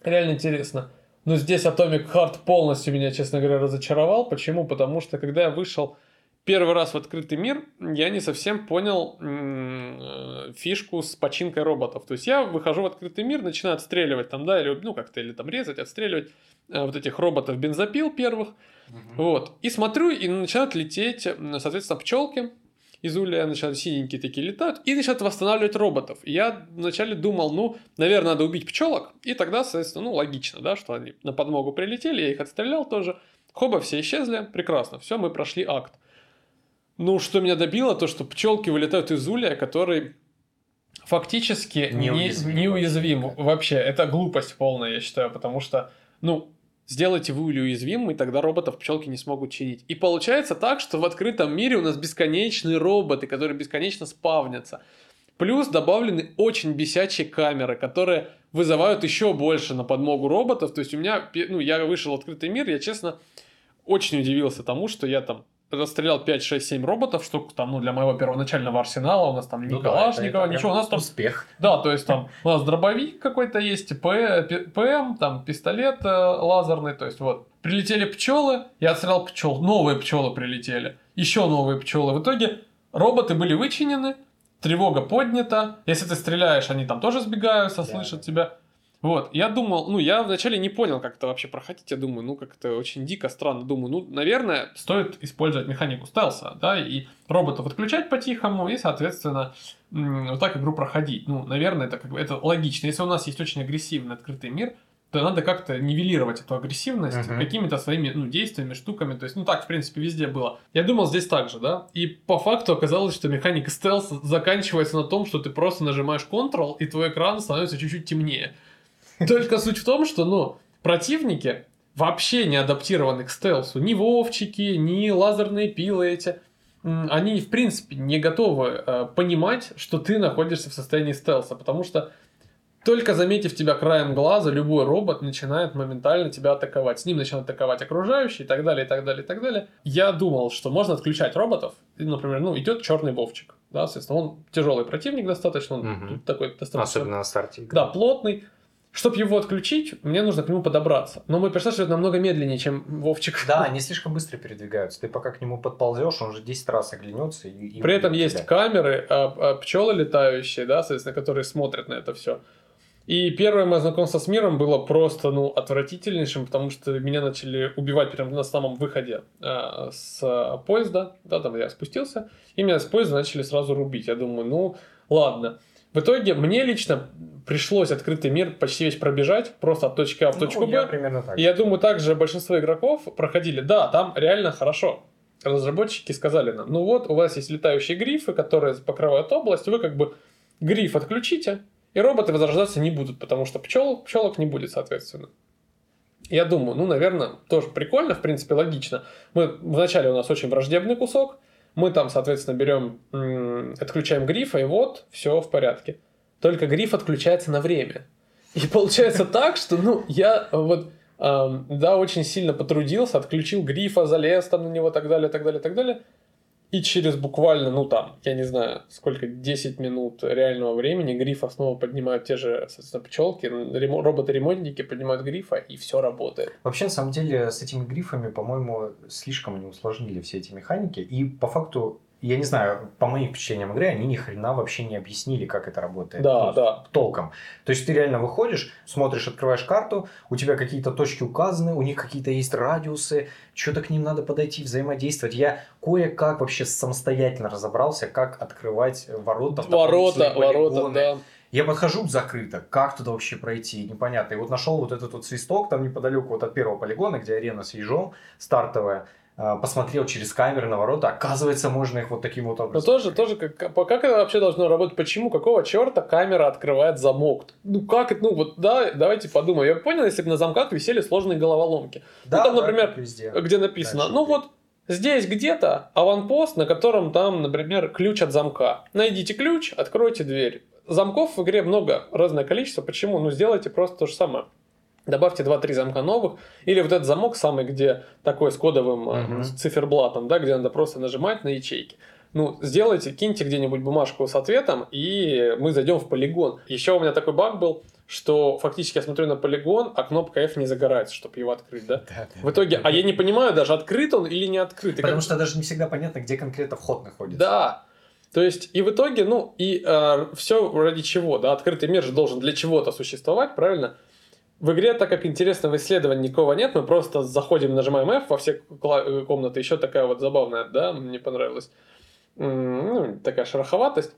реально интересно. Но здесь Atomic Heart полностью меня, честно говоря, разочаровал. Почему? Потому что когда я вышел первый раз в открытый мир, я не совсем понял э, фишку с починкой роботов. То есть я выхожу в открытый мир, начинаю отстреливать там, да, или, ну, как-то, или там резать, отстреливать э, вот этих роботов бензопил первых. Угу. Вот. И смотрю, и начинают лететь, соответственно, пчелки из улья начинают синенькие такие летают и начинают восстанавливать роботов. И я вначале думал, ну, наверное, надо убить пчелок, и тогда, соответственно, ну, логично, да, что они на подмогу прилетели, я их отстрелял тоже. Хоба, все исчезли, прекрасно, все, мы прошли акт. Ну, что меня добило, то, что пчелки вылетают из улья, который фактически неуязвим, не, неуязвим вообще. Это глупость полная, я считаю, потому что, ну, Сделайте вы уязвимым, и тогда роботов пчелки не смогут чинить. И получается так, что в открытом мире у нас бесконечные роботы, которые бесконечно спавнятся. Плюс добавлены очень бесячие камеры, которые вызывают еще больше на подмогу роботов. То есть у меня, ну, я вышел в открытый мир, я честно очень удивился тому, что я там расстрелял 5, 6, 7 роботов, что там, ну, для моего первоначального арсенала, у нас там ну ни Калашникова, ничего, у нас там... Успех. Да, то есть там у нас дробовик какой-то есть, ПМ, там пистолет э, лазерный, то есть вот. Прилетели пчелы, я отстрелял пчел, новые пчелы прилетели, еще новые пчелы. В итоге роботы были вычинены, тревога поднята, если ты стреляешь, они там тоже сбегаются, да. слышат тебя. Вот, я думал, ну, я вначале не понял, как это вообще проходить, я думаю, ну, как это очень дико, странно, думаю, ну, наверное, стоит использовать механику стелса, да, и роботов отключать по-тихому, и, соответственно, вот так игру проходить. Ну, наверное, это как бы, это логично. Если у нас есть очень агрессивный открытый мир, то надо как-то нивелировать эту агрессивность uh-huh. какими-то своими ну, действиями, штуками. То есть, ну так, в принципе, везде было. Я думал, здесь так же, да. И по факту оказалось, что механика стелса заканчивается на том, что ты просто нажимаешь Ctrl, и твой экран становится чуть-чуть темнее. Только суть в том, что, ну, противники вообще не адаптированы к стелсу. Ни вовчики, ни лазерные пилы эти. Они, в принципе, не готовы э, понимать, что ты находишься в состоянии стелса, потому что только заметив тебя краем глаза, любой робот начинает моментально тебя атаковать. С ним начинают атаковать окружающие и так далее, и так далее, и так далее. Я думал, что можно отключать роботов. И, например, ну, идет черный вовчик. Да, соответственно, он тяжелый противник достаточно, он Мгм. такой достаточно... Особенно на старте игры. Да, плотный. Чтобы его отключить, мне нужно к нему подобраться. Но мой персонаж идет намного медленнее, чем Вовчик. Да, *laughs* они слишком быстро передвигаются. Ты пока к нему подползешь, он же 10 раз оглянется. И, и При этом есть тебя. камеры, пчелы летающие, да, соответственно, которые смотрят на это все. И первое мое знакомство с миром было просто, ну, отвратительнейшим, потому что меня начали убивать прямо на самом выходе э, с поезда, да, там я спустился, и меня с поезда начали сразу рубить. Я думаю, ну, ладно. В итоге мне лично пришлось открытый мир почти весь пробежать, просто от точки А в Ну, точку я Б. примерно так. И я думаю, также большинство игроков проходили. Да, там реально хорошо. Разработчики сказали нам, ну вот, у вас есть летающие грифы, которые покрывают область, вы как бы гриф отключите, и роботы возрождаться не будут, потому что пчел, пчелок не будет, соответственно. Я думаю, ну, наверное, тоже прикольно, в принципе, логично. Мы вначале у нас очень враждебный кусок, мы там, соответственно, берем, отключаем грифа, и вот, все в порядке. Только гриф отключается на время. И получается так, что, ну, я вот, да, очень сильно потрудился, отключил грифа, залез там на него, так далее, так далее, так далее. И через буквально, ну там, я не знаю, сколько, 10 минут реального времени грифа снова поднимают те же, соответственно, пчелки, ремо- роботы-ремонтники поднимают грифа, и все работает. Вообще, на самом деле, с этими грифами, по-моему, слишком они усложнили все эти механики. И по факту, я не знаю, по моим впечатлениям игры, они ни хрена вообще не объяснили, как это работает. Да, Ну, да. Толком. То есть ты реально выходишь, смотришь, открываешь карту, у тебя какие-то точки указаны, у них какие-то есть радиусы, что-то к ним надо подойти, взаимодействовать. Я кое-как вообще самостоятельно разобрался, как открывать ворота. Ворота, ворота, да. Я подхожу, закрыто. Как туда вообще пройти? Непонятно. И вот нашел вот этот вот свисток там неподалеку вот от первого полигона, где арена с ежом стартовая. А, Посмотрел через камеры на ворота. Оказывается, можно их вот таким вот образом. тоже, тоже как, как как это вообще должно работать? Почему? Какого черта камера открывает замок? Ну как это? Ну вот да, давайте подумаем. Я понял, если бы на замках висели сложные головоломки. Да, там, да, например, везде. где написано, Дальше ну ты. вот здесь где-то аванпост, на котором там, например, ключ от замка. Найдите ключ, откройте дверь. Замков в игре много, разное количество. Почему? Ну сделайте просто то же самое. Добавьте 2-3 замка новых. Или вот этот замок самый, где такой с кодовым э, Мгм. с циферблатом, да, где надо просто нажимать на ячейки. Ну, сделайте, киньте где-нибудь бумажку с ответом, и мы зайдем в полигон. Еще у меня такой баг был, что фактически я смотрю на полигон, а кнопка F не загорается, чтобы его открыть, да? Да, да, В итоге, да. а я не понимаю даже, открыт он или не открыт. Потому как- что даже не всегда понятно, где конкретно вход находится. Да. То есть, и в итоге, ну, и все ради чего, да, открытый мир же должен для чего-то существовать, правильно? В игре, так как интересного исследования никого нет, мы просто заходим, нажимаем F во все э, комнаты. Еще такая вот забавная, да, мне понравилась. Ну, такая шероховатость.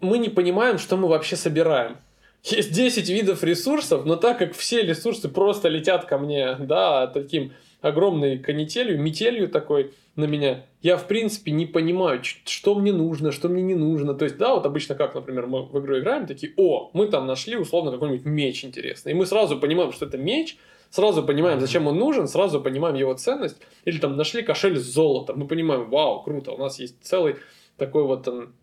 Мы не понимаем, что мы вообще собираем. Есть 10 видов ресурсов, но так как все ресурсы просто летят ко мне, да, таким огромной канителью, метелью такой на меня, я, в принципе, не понимаю, что мне нужно, что мне не нужно. То есть, да, вот обычно как, например, мы в игру играем, такие, о, мы там нашли, условно, какой-нибудь меч интересный. И мы сразу понимаем, что это меч, сразу понимаем, зачем он нужен, сразу понимаем его ценность. Или там нашли кошель с золотом, мы понимаем, вау, круто, у нас есть целый такой вот м,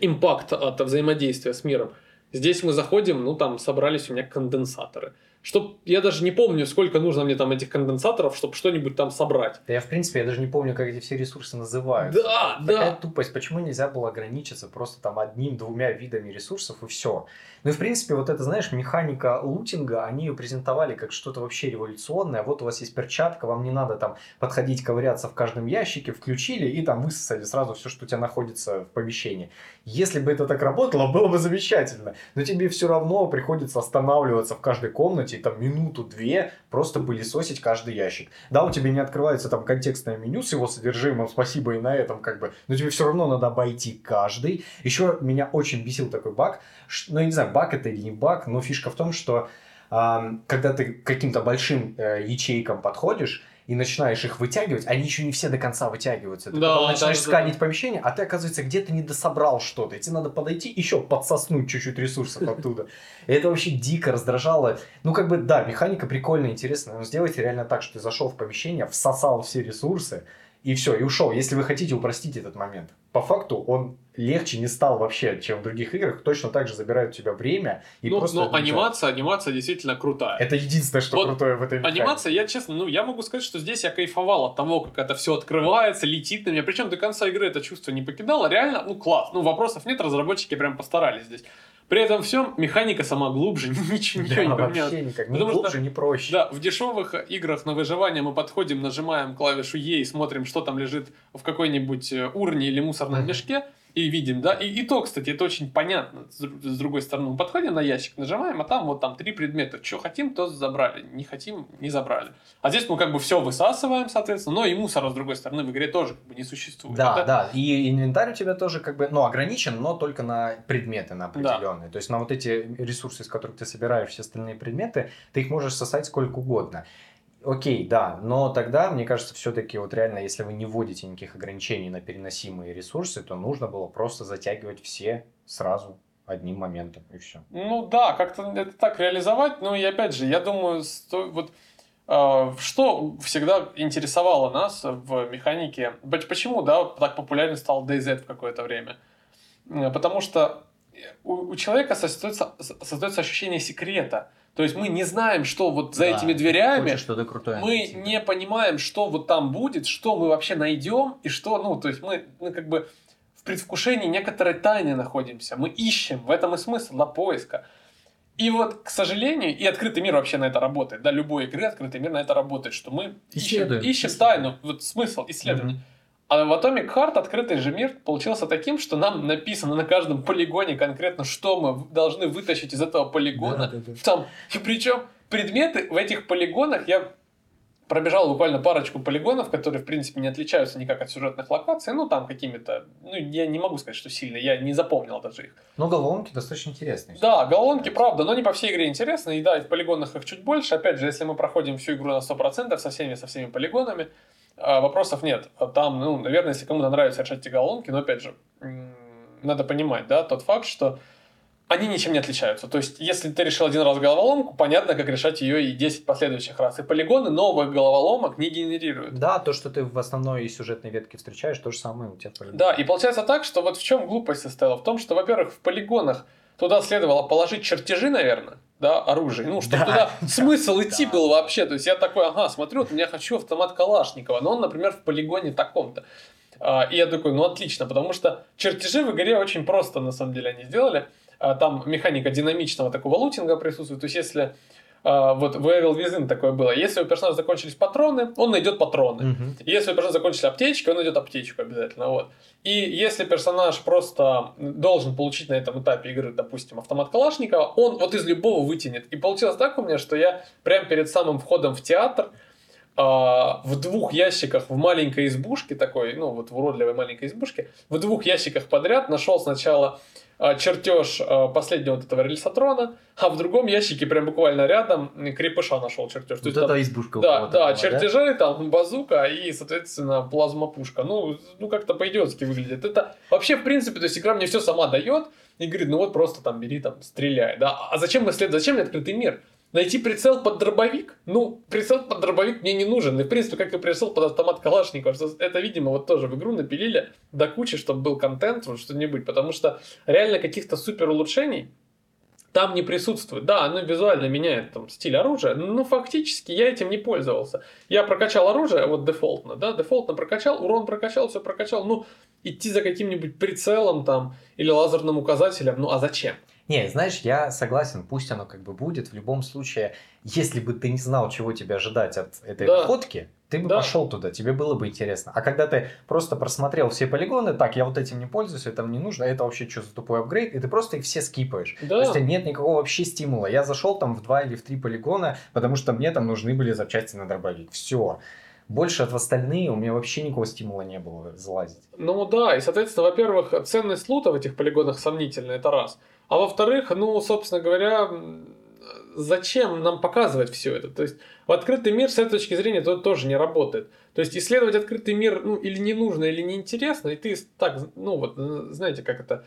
импакт от взаимодействия с миром. Здесь мы заходим, ну там собрались у меня конденсаторы. Чтоб, я даже не помню, сколько нужно мне там этих конденсаторов, чтобы что-нибудь там собрать. Да я, в принципе, я даже не помню, как эти все ресурсы называются. Да, Такая да. тупость. Почему нельзя было ограничиться просто там одним-двумя видами ресурсов и все? Ну и в принципе, вот это, знаешь, механика лутинга, они ее презентовали как что-то вообще революционное. Вот у вас есть перчатка, вам не надо там подходить, ковыряться в каждом ящике, включили и там высосали сразу все, что у тебя находится в помещении. Если бы это так работало, было бы замечательно. Но тебе все равно приходится останавливаться в каждой комнате и там минуту-две просто пылесосить каждый ящик. Да, у тебя не открывается там контекстное меню с его содержимым, спасибо и на этом как бы, но тебе все равно надо обойти каждый. Еще меня очень бесил такой баг, ну я не знаю, баг это или не баг, но фишка в том, что когда ты каким-то большим э, ячейкам подходишь, и начинаешь их вытягивать, они еще не все до конца вытягиваются. Ты Да, потом да, начинаешь да, да. сканить помещение, а ты, оказывается, где-то не дособрал что-то. И тебе надо подойти, еще подсоснуть чуть-чуть ресурсов *laughs* оттуда. И это вообще дико раздражало. Ну, как бы, да, механика прикольная, интересная, но сделайте реально так, что ты зашел в помещение, всосал все ресурсы, и все, и ушел. Если вы хотите упростить этот момент. По факту он легче не стал вообще, чем в других играх. Точно так же забирает у тебя время. И ну, просто но анимация, анимация действительно крутая. Это единственное, что вот крутое в этой механике. Анимация, я честно, ну, я могу сказать, что здесь я кайфовал от того, как это все открывается, летит на меня. Причем до конца игры это чувство не покидало. Реально, ну, класс. Ну, вопросов нет, разработчики прям постарались здесь. При этом всем механика сама глубже, *laughs* ничего, да, не поменялось. вообще никак, ни глубже, что, ни проще. Да, в дешевых играх на выживание мы подходим, нажимаем клавишу Е и смотрим, что там лежит в какой-нибудь э, урне или mm-hmm. мешке и видим, да, и, и то, кстати, это очень понятно. С, с другой стороны, мы подходим на ящик, нажимаем, а там вот там три предмета. Что хотим, то забрали, не хотим, не забрали. А здесь мы как бы все высасываем, соответственно, но и мусора, с другой стороны, в игре тоже как бы не существует. Да, это... да, и инвентарь у тебя тоже как бы, ну, ограничен, но только на предметы, на определенные. Да. То есть на вот эти ресурсы, из которых ты собираешь все остальные предметы, ты их можешь сосать сколько угодно. Окей, да, но тогда, мне кажется, все-таки вот реально, если вы не вводите никаких ограничений на переносимые ресурсы, то нужно было просто затягивать все сразу одним моментом и все. Ну да, как-то это так реализовать, но и опять же, я думаю, сто... вот э, что всегда интересовало нас в механике, почему, да, так популярен стал DayZ в какое-то время? Потому что у, у человека создается, создается ощущение секрета. То есть мы не знаем, что вот за да, этими дверями. что-то крутое мы найти, не понимаем, что вот там будет, что мы вообще найдем и что, ну, то есть мы, мы как бы в предвкушении некоторой тайны находимся. Мы ищем, в этом и смысл, для поиска. И вот, к сожалению, и открытый мир вообще на это работает. Да, любой игры открытый мир на это работает, что мы ищем, ищем тайну, вот смысл исследования. Mm-hmm. А в Atomic Heart открытый же мир получился таким, что нам написано на каждом полигоне конкретно, что мы должны вытащить из этого полигона. Да, да, да. Там, и причем предметы в этих полигонах я пробежал буквально парочку полигонов, которые, в принципе, не отличаются никак от сюжетных локаций. Ну, там какими-то... Ну, я не могу сказать, что сильно. Я не запомнил даже их. Но головоломки достаточно интересные. Да, головоломки, правда, но не по всей игре интересны. И да, в полигонах их чуть больше. Опять же, если мы проходим всю игру на 100% со всеми, со всеми полигонами, вопросов нет. Там, ну, наверное, если кому-то нравится решать эти головоломки, но опять же, надо понимать, да, тот факт, что они ничем не отличаются. То есть, если ты решил один раз головоломку, понятно, как решать ее и 10 последующих раз. И полигоны новых головоломок не генерируют. Да, то, что ты в основной сюжетной ветке встречаешь, то же самое у тебя в полигонах. Да, и получается так, что вот в чем глупость состояла? В том, что, во-первых, в полигонах туда следовало положить чертежи, наверное, да, оружие. Ну, чтобы да. туда *laughs* смысл идти да. был вообще. То есть я такой, ага, смотрю, вот я хочу автомат Калашникова, но он, например, в полигоне таком-то. А, и я такой, ну отлично, потому что чертежи в игре очень просто, на самом деле, они сделали. А, там механика динамичного такого лутинга присутствует. То есть если вот в Evil Within такое было. Если у персонажа закончились патроны, он найдет патроны. Угу. Если у персонажа закончились аптечки, он найдет аптечку обязательно. Вот. И если персонаж просто должен получить на этом этапе игры, допустим, автомат Калашникова, он вот из любого вытянет. И получилось так у меня, что я прямо перед самым входом в театр а, в двух ящиках в маленькой избушке такой, ну вот в уродливой маленькой избушке, в двух ящиках подряд нашел сначала а, чертеж а, последнего вот этого рельсотрона, а в другом ящике прям буквально рядом крепыша нашел чертеж. Вот это избушка. Да, да, чертежи, да? там базука и, соответственно, плазмопушка. Ну, ну как-то по-идиотски выглядит. Это вообще, в принципе, то есть игра мне все сама дает и говорит, ну вот просто там бери, там, стреляй, да. А зачем мы след... зачем мне открытый мир? Найти прицел под дробовик? Ну, прицел под дробовик мне не нужен. И, в принципе, как и прицел под автомат Калашникова. Это, видимо, вот тоже в игру напилили до кучи, чтобы был контент, вот что-нибудь. Потому что реально каких-то супер улучшений там не присутствует. Да, оно визуально меняет там, стиль оружия, но фактически я этим не пользовался. Я прокачал оружие, вот дефолтно, да, дефолтно прокачал, урон прокачал, все прокачал. Ну, идти за каким-нибудь прицелом там или лазерным указателем, ну а зачем? Не, знаешь, я согласен, пусть оно как бы будет. В любом случае, если бы ты не знал, чего тебе ожидать от этой да. фотки, ты бы да. пошел туда, тебе было бы интересно. А когда ты просто просмотрел все полигоны, так, я вот этим не пользуюсь, это мне нужно, это вообще что за тупой апгрейд, и ты просто их все скипаешь. Да. То есть нет никакого вообще стимула. Я зашел там в два или в три полигона, потому что мне там нужны были запчасти на дробовик. Все больше от остальные у меня вообще никакого стимула не было залазить. Ну да, и соответственно, во-первых, ценность лута в этих полигонах сомнительная, это раз. А во-вторых, ну, собственно говоря, зачем нам показывать все это? То есть в открытый мир с этой точки зрения это тоже не работает. То есть исследовать открытый мир ну, или не нужно, или неинтересно, и ты так, ну вот, знаете, как это,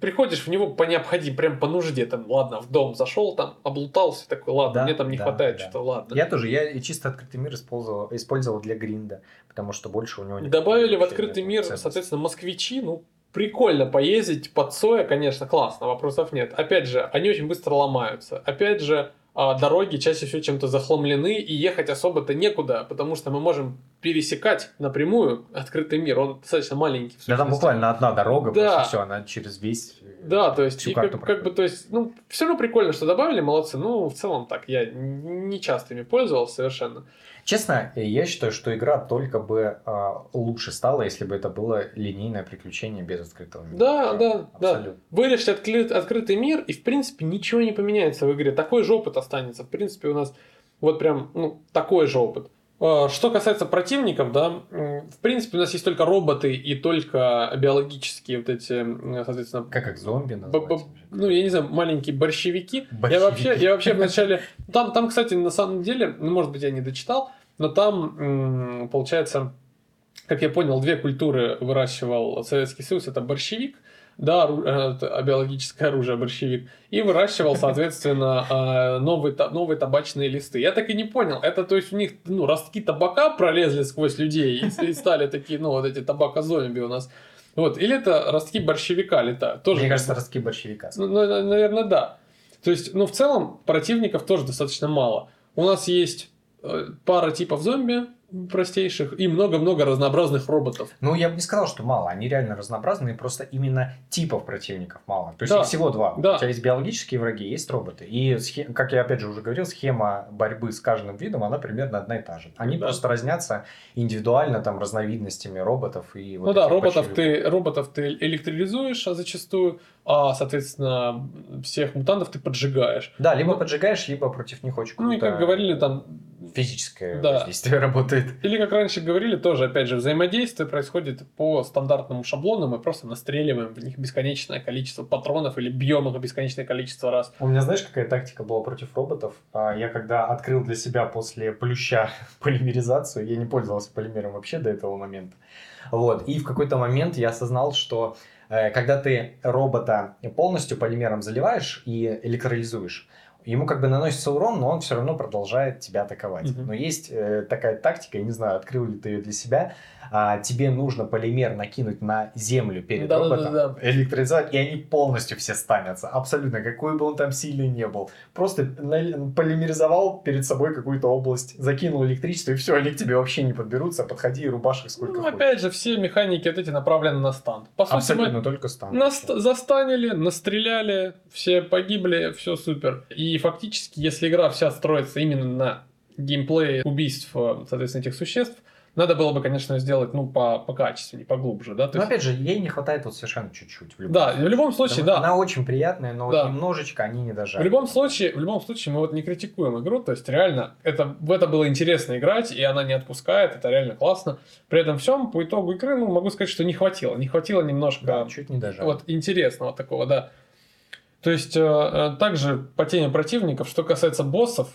приходишь в него по необходимости, прям по нужде, там, ладно, в дом зашел, там, облутался, такой, ладно, Да, мне там не да, хватает да. что-то, ладно. Я тоже, я чисто открытый мир использовал, использовал для гринда, потому что больше у него Добавили в открытый мир, ценности. соответственно, москвичи, ну, прикольно поездить под Цоя, конечно, классно, вопросов нет. Опять же, они очень быстро ломаются. Опять же, а, дороги чаще всего чем-то захламлены, и ехать особо-то некуда, потому что мы можем пересекать напрямую открытый мир, он достаточно маленький. Да там буквально одна дорога, Да. все, она через весь... э, Да, то есть, и как, как бы, то есть, ну, все равно прикольно, что добавили, молодцы. Ну, в целом так, я не часто ими пользовался совершенно. Честно, я считаю, что игра только бы а, лучше стала, если бы это было линейное приключение без открытого мира. Да, да, да. Абсолютно. Вырежьте откры- открытый мир, и, в принципе, ничего не поменяется в игре. Такой же опыт останется. В принципе, у нас вот прям, ну, такой же опыт. А, Что касается противников, да, в принципе, у нас есть только роботы и только биологические вот эти, соответственно, Как их зомби назвать? ну, я не знаю, маленькие борщевики. Я Борщевики. вообще, я вообще вначале... Там, там, кстати, на самом деле, ну, может быть, я не дочитал, но там, получается, как я понял, две культуры выращивал Советский Союз. Это борщевик, да, э, это биологическое оружие борщевик, и выращивал, *laughs* соответственно, э, новые, новые табачные листы. Я так и не понял, это то есть у них ну, ростки табака пролезли сквозь людей и, и стали такие, ну, вот эти табакозомби у нас. Вот. Или это ростки борщевика летают. Тоже Мне кажется, ростки борщевика. ну, наверное, да. То есть, ну, в целом, противников тоже достаточно мало. У нас есть э, пара типов зомби простейших и много-много разнообразных роботов. Ну, я бы не сказал, что мало. Они реально разнообразные, просто именно типов противников мало. То есть Да, их всего два. да. У тебя есть биологические враги, есть роботы. И, как я опять же уже говорил, схема борьбы с каждым видом, она примерно одна и та же. Они Да. просто разнятся индивидуально там разновидностями роботов и вот ну да, роботов ты, роботов ты электролизуешь, а зачастую, а, соответственно, всех мутантов ты поджигаешь. Да, либо Ну, поджигаешь, либо против них очень Ну и круто как говорили там, физическое Да. воздействие работает. Или как раньше говорили, тоже, опять же, взаимодействие происходит по стандартному шаблону, мы просто настреливаем в них бесконечное количество патронов или бьем их бесконечное количество раз. У меня, знаешь, какая тактика была против роботов? А, Я когда открыл для себя после плюща *laughs* полимеризацию, я не пользовался полимером вообще до этого момента. Вот. И в какой-то момент я осознал, что э, когда ты робота полностью полимером заливаешь и электролизуешь, ему как бы наносится урон, но он все равно продолжает тебя атаковать. Мгм. Но есть э, такая тактика, я не знаю, открыл ли ты ее для себя, а, тебе нужно полимер накинуть на землю перед роботом, Да-да-да-да. электролизовать, и они полностью все станятся. Абсолютно, какой бы он там сильный не был. Просто полимеризовал перед собой какую-то область, закинул электричество, и все, они к тебе вообще не подберутся. Подходи и рубашь их сколько Ну, хочешь. опять же, все механики вот эти направлены на стан. По сути, мы Абсолютно, только стан. Наст- застанили, настреляли, все погибли, все супер. И фактически, если игра вся строится именно на геймплее убийств, э, соответственно, этих существ, надо было бы, конечно, сделать, ну, по, по качественнее, поглубже, да? То Но есть- опять же, ей не хватает вот совершенно чуть-чуть. В любом да, случае. в любом случае, Потому- да. Она очень приятная, но Да. вот немножечко они не В дожали. любом случае, в любом случае, мы вот не критикуем игру, то есть реально это, в это было интересно играть, и она не отпускает, это реально классно. При этом всем, по итогу игры, ну, могу сказать, что не хватило. Не хватило немножко Да, чуть не дожали. вот интересного такого, да. То есть, э, э, также по теме противников, что касается боссов,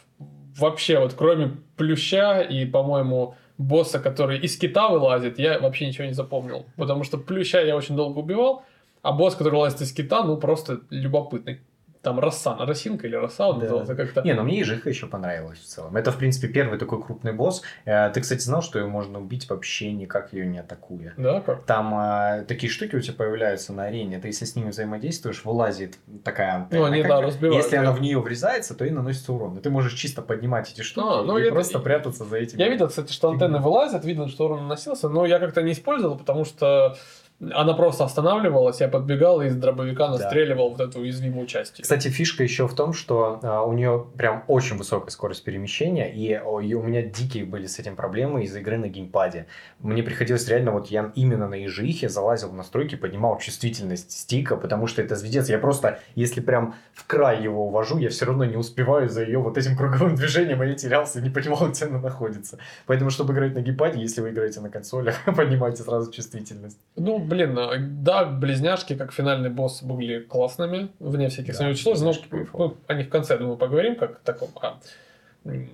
вообще вот кроме плюща и, по-моему, босса, который из кита вылазит, я вообще ничего не запомнил. Потому что плюща я очень долго убивал, а босс, который лазит из кита, ну просто любопытный. Там роса, росинка или роса он Да. назывался как-то. Не, ну мне ежиха еще понравилась в целом. Это, в принципе, первый такой крупный босс. Э, Ты, кстати, знал, что ее можно убить вообще никак ее не атакуя? Да, как? Там э, такие штуки у тебя появляются на арене, ты если с ними взаимодействуешь, вылазит такая антенна. Ну, они, как да, разбивают, Если да. она в нее врезается, то и наносится урон. И ты можешь чисто поднимать эти штуки А, ну, и это- просто прятаться за этими. Я видел, кстати, что антенны вылазят, видно, что урон наносился, но я как-то не использовал, потому что она просто останавливалась, я подбегал и из дробовика настреливал вот эту уязвимую часть. Кстати, фишка еще в том, что а, у нее прям очень высокая скорость перемещения, и, о, и у меня дикие были с этим проблемы из-за игры на геймпаде. Мне приходилось реально, вот я именно на ежихе залазил в настройки, поднимал чувствительность стика, потому что это звездец. Я просто, если прям в край его увожу, я все равно не успеваю за ее вот этим круговым движением, и я терялся, не понимал, где она находится. Поэтому, чтобы играть на геймпаде, если вы играете на консолях, *laughs* поднимайте сразу чувствительность. Ну, блин, э, да, близняшки, как финальный босс, были классными, вне всяких Да, сомнений. но ну, о них в конце, думаю, поговорим, как таком. а, м,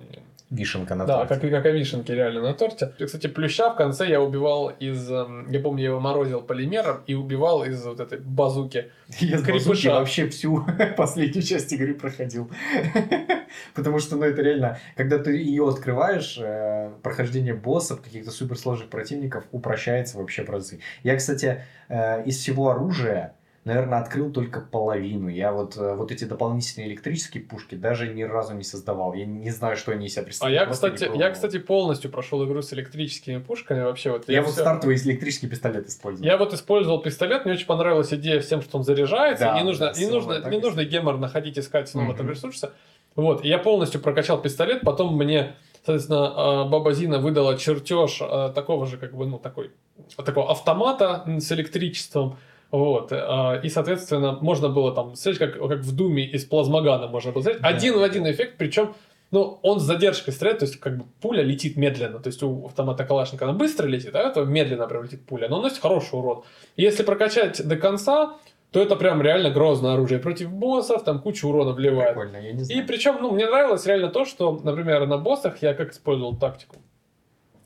Вишенка на Да, торте. как, как вишенки реально на торте. И, Кстати, плюща в конце я убивал из... эм, Я помню, я его морозил полимером и убивал из вот этой базуки. *laughs* Я Крепыша. базуки вообще всю *laughs* последнюю часть игры проходил. *laughs* Потому что, ну, это реально, когда ты ее открываешь, э, прохождение боссов, каких-то суперсложных противников упрощается вообще в разы. Я, кстати, э, из всего оружия, наверное, открыл только половину. Я вот, э, вот эти дополнительные электрические пушки даже ни разу не создавал. Я не знаю, что они из себя А представляют. я, просто кстати, я, кстати, полностью прошел игру с электрическими пушками. Вообще, вот Я вот всё- стартовый электрический пистолет использовал. Я вот использовал пистолет, мне очень понравилась идея всем, что он заряжается, Да, не нужно, да, не нужно, не нужно гемор находить, искать снова Мгм. там ресурсы. Вот, и я полностью прокачал пистолет, потом мне, соответственно, а, Баба Зина выдала чертеж а, такого же, как бы, ну, такой, такого автомата с электричеством, вот, а, и, соответственно, можно было там, смотреть, как, как в Думе из плазмогана можно было смотреть, Да. один в один эффект, причем ну, он с задержкой стреляет, то есть как бы пуля летит медленно. То есть у автомата Калашникова она быстро летит, а это медленно прям летит пуля. Но наносит хороший урон. И Если прокачать до конца, то это прям реально грозное оружие. Против боссов там кучу урона вливает. Прикольно, я не И знаю. причем, ну, мне нравилось реально то, что, например, на боссах я как использовал тактику.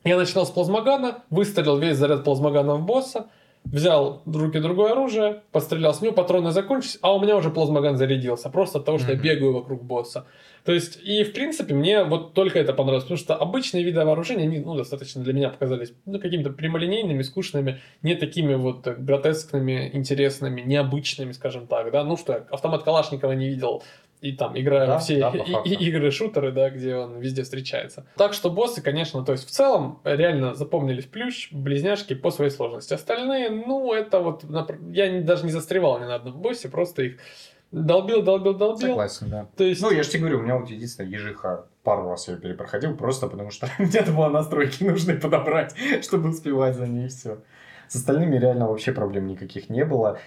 Я начинал с плазмогана, выстрелил весь заряд плазмогана в босса, взял в руки другое оружие, пострелял с него, патроны закончились, а у меня уже плазмоган зарядился, просто от того, что я Мгм. бегаю вокруг босса. То есть, и в принципе, мне вот только это понравилось, потому что обычные виды вооружения, они, ну, достаточно для меня показались, ну, какими-то прямолинейными, скучными, не такими вот э, гротескными, интересными, необычными, скажем так, да, ну, что я автомат Калашникова не видел, и там, играя Да, все да, и- и- игры-шутеры, да, где он везде встречается. Так что боссы, конечно, то есть в целом реально запомнились плющ, близняшки по своей сложности. Остальные, ну, это вот, я даже не застревал ни на одном боссе, просто их долбил, долбил, долбил. Согласен, да. То есть, Ну, я же тебе говорю, у меня вот единственное ежиха пару раз я перепроходил, просто потому что *laughs* где-то было настройки нужны подобрать, чтобы успевать за ней, все. С остальными реально вообще проблем никаких не было.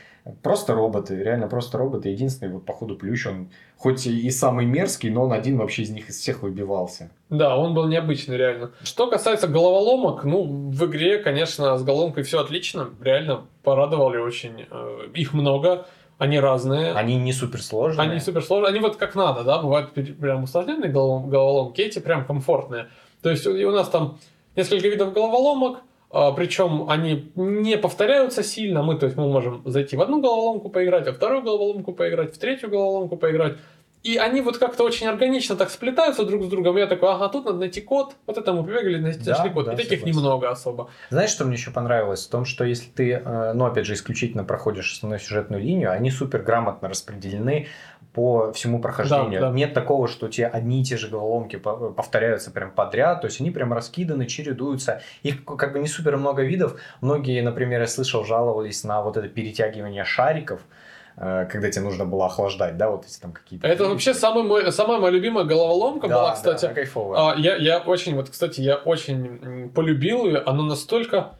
Просто роботы, реально просто роботы. Единственный, вот, походу, плющ, он хоть и самый мерзкий, но он один вообще из них из всех выбивался. да, он был необычный, реально. Что касается головоломок, ну, в игре, конечно, с головоломкой все отлично, реально порадовали очень. Э, Их много, они разные. Они не суперсложные. Они супер сложные, они вот как надо, да, бывают прям усложненные голов- головоломки, эти прям комфортные. То есть у нас там несколько видов головоломок, причем они не повторяются сильно, мы, то есть мы можем зайти в одну головоломку поиграть, во вторую головоломку поиграть, в третью головоломку поиграть. И они вот как-то очень органично так сплетаются друг с другом. Я такой, ага, тут надо найти код, вот это мы побегали, найти Да, нашли код. да, и таких согласен. немного особо. Знаешь, что мне еще понравилось? В том, что если ты, э, ну, опять же, исключительно проходишь основную сюжетную линию, они супер грамотно распределены по всему прохождению. Да, да. Нет такого, что тебя одни и те же головоломки по- повторяются прям подряд, то есть они прям раскиданы, чередуются. Их как бы не супер много видов. Многие, например, я слышал, жаловались на вот это перетягивание шариков, э, когда тебе нужно было охлаждать, да, вот эти там какие-то... Это вообще самый мой, самая моя любимая головоломка Да, была, да, кстати. она кайфовая. А, я, я очень, вот, кстати, я очень полюбил ее. Она настолько,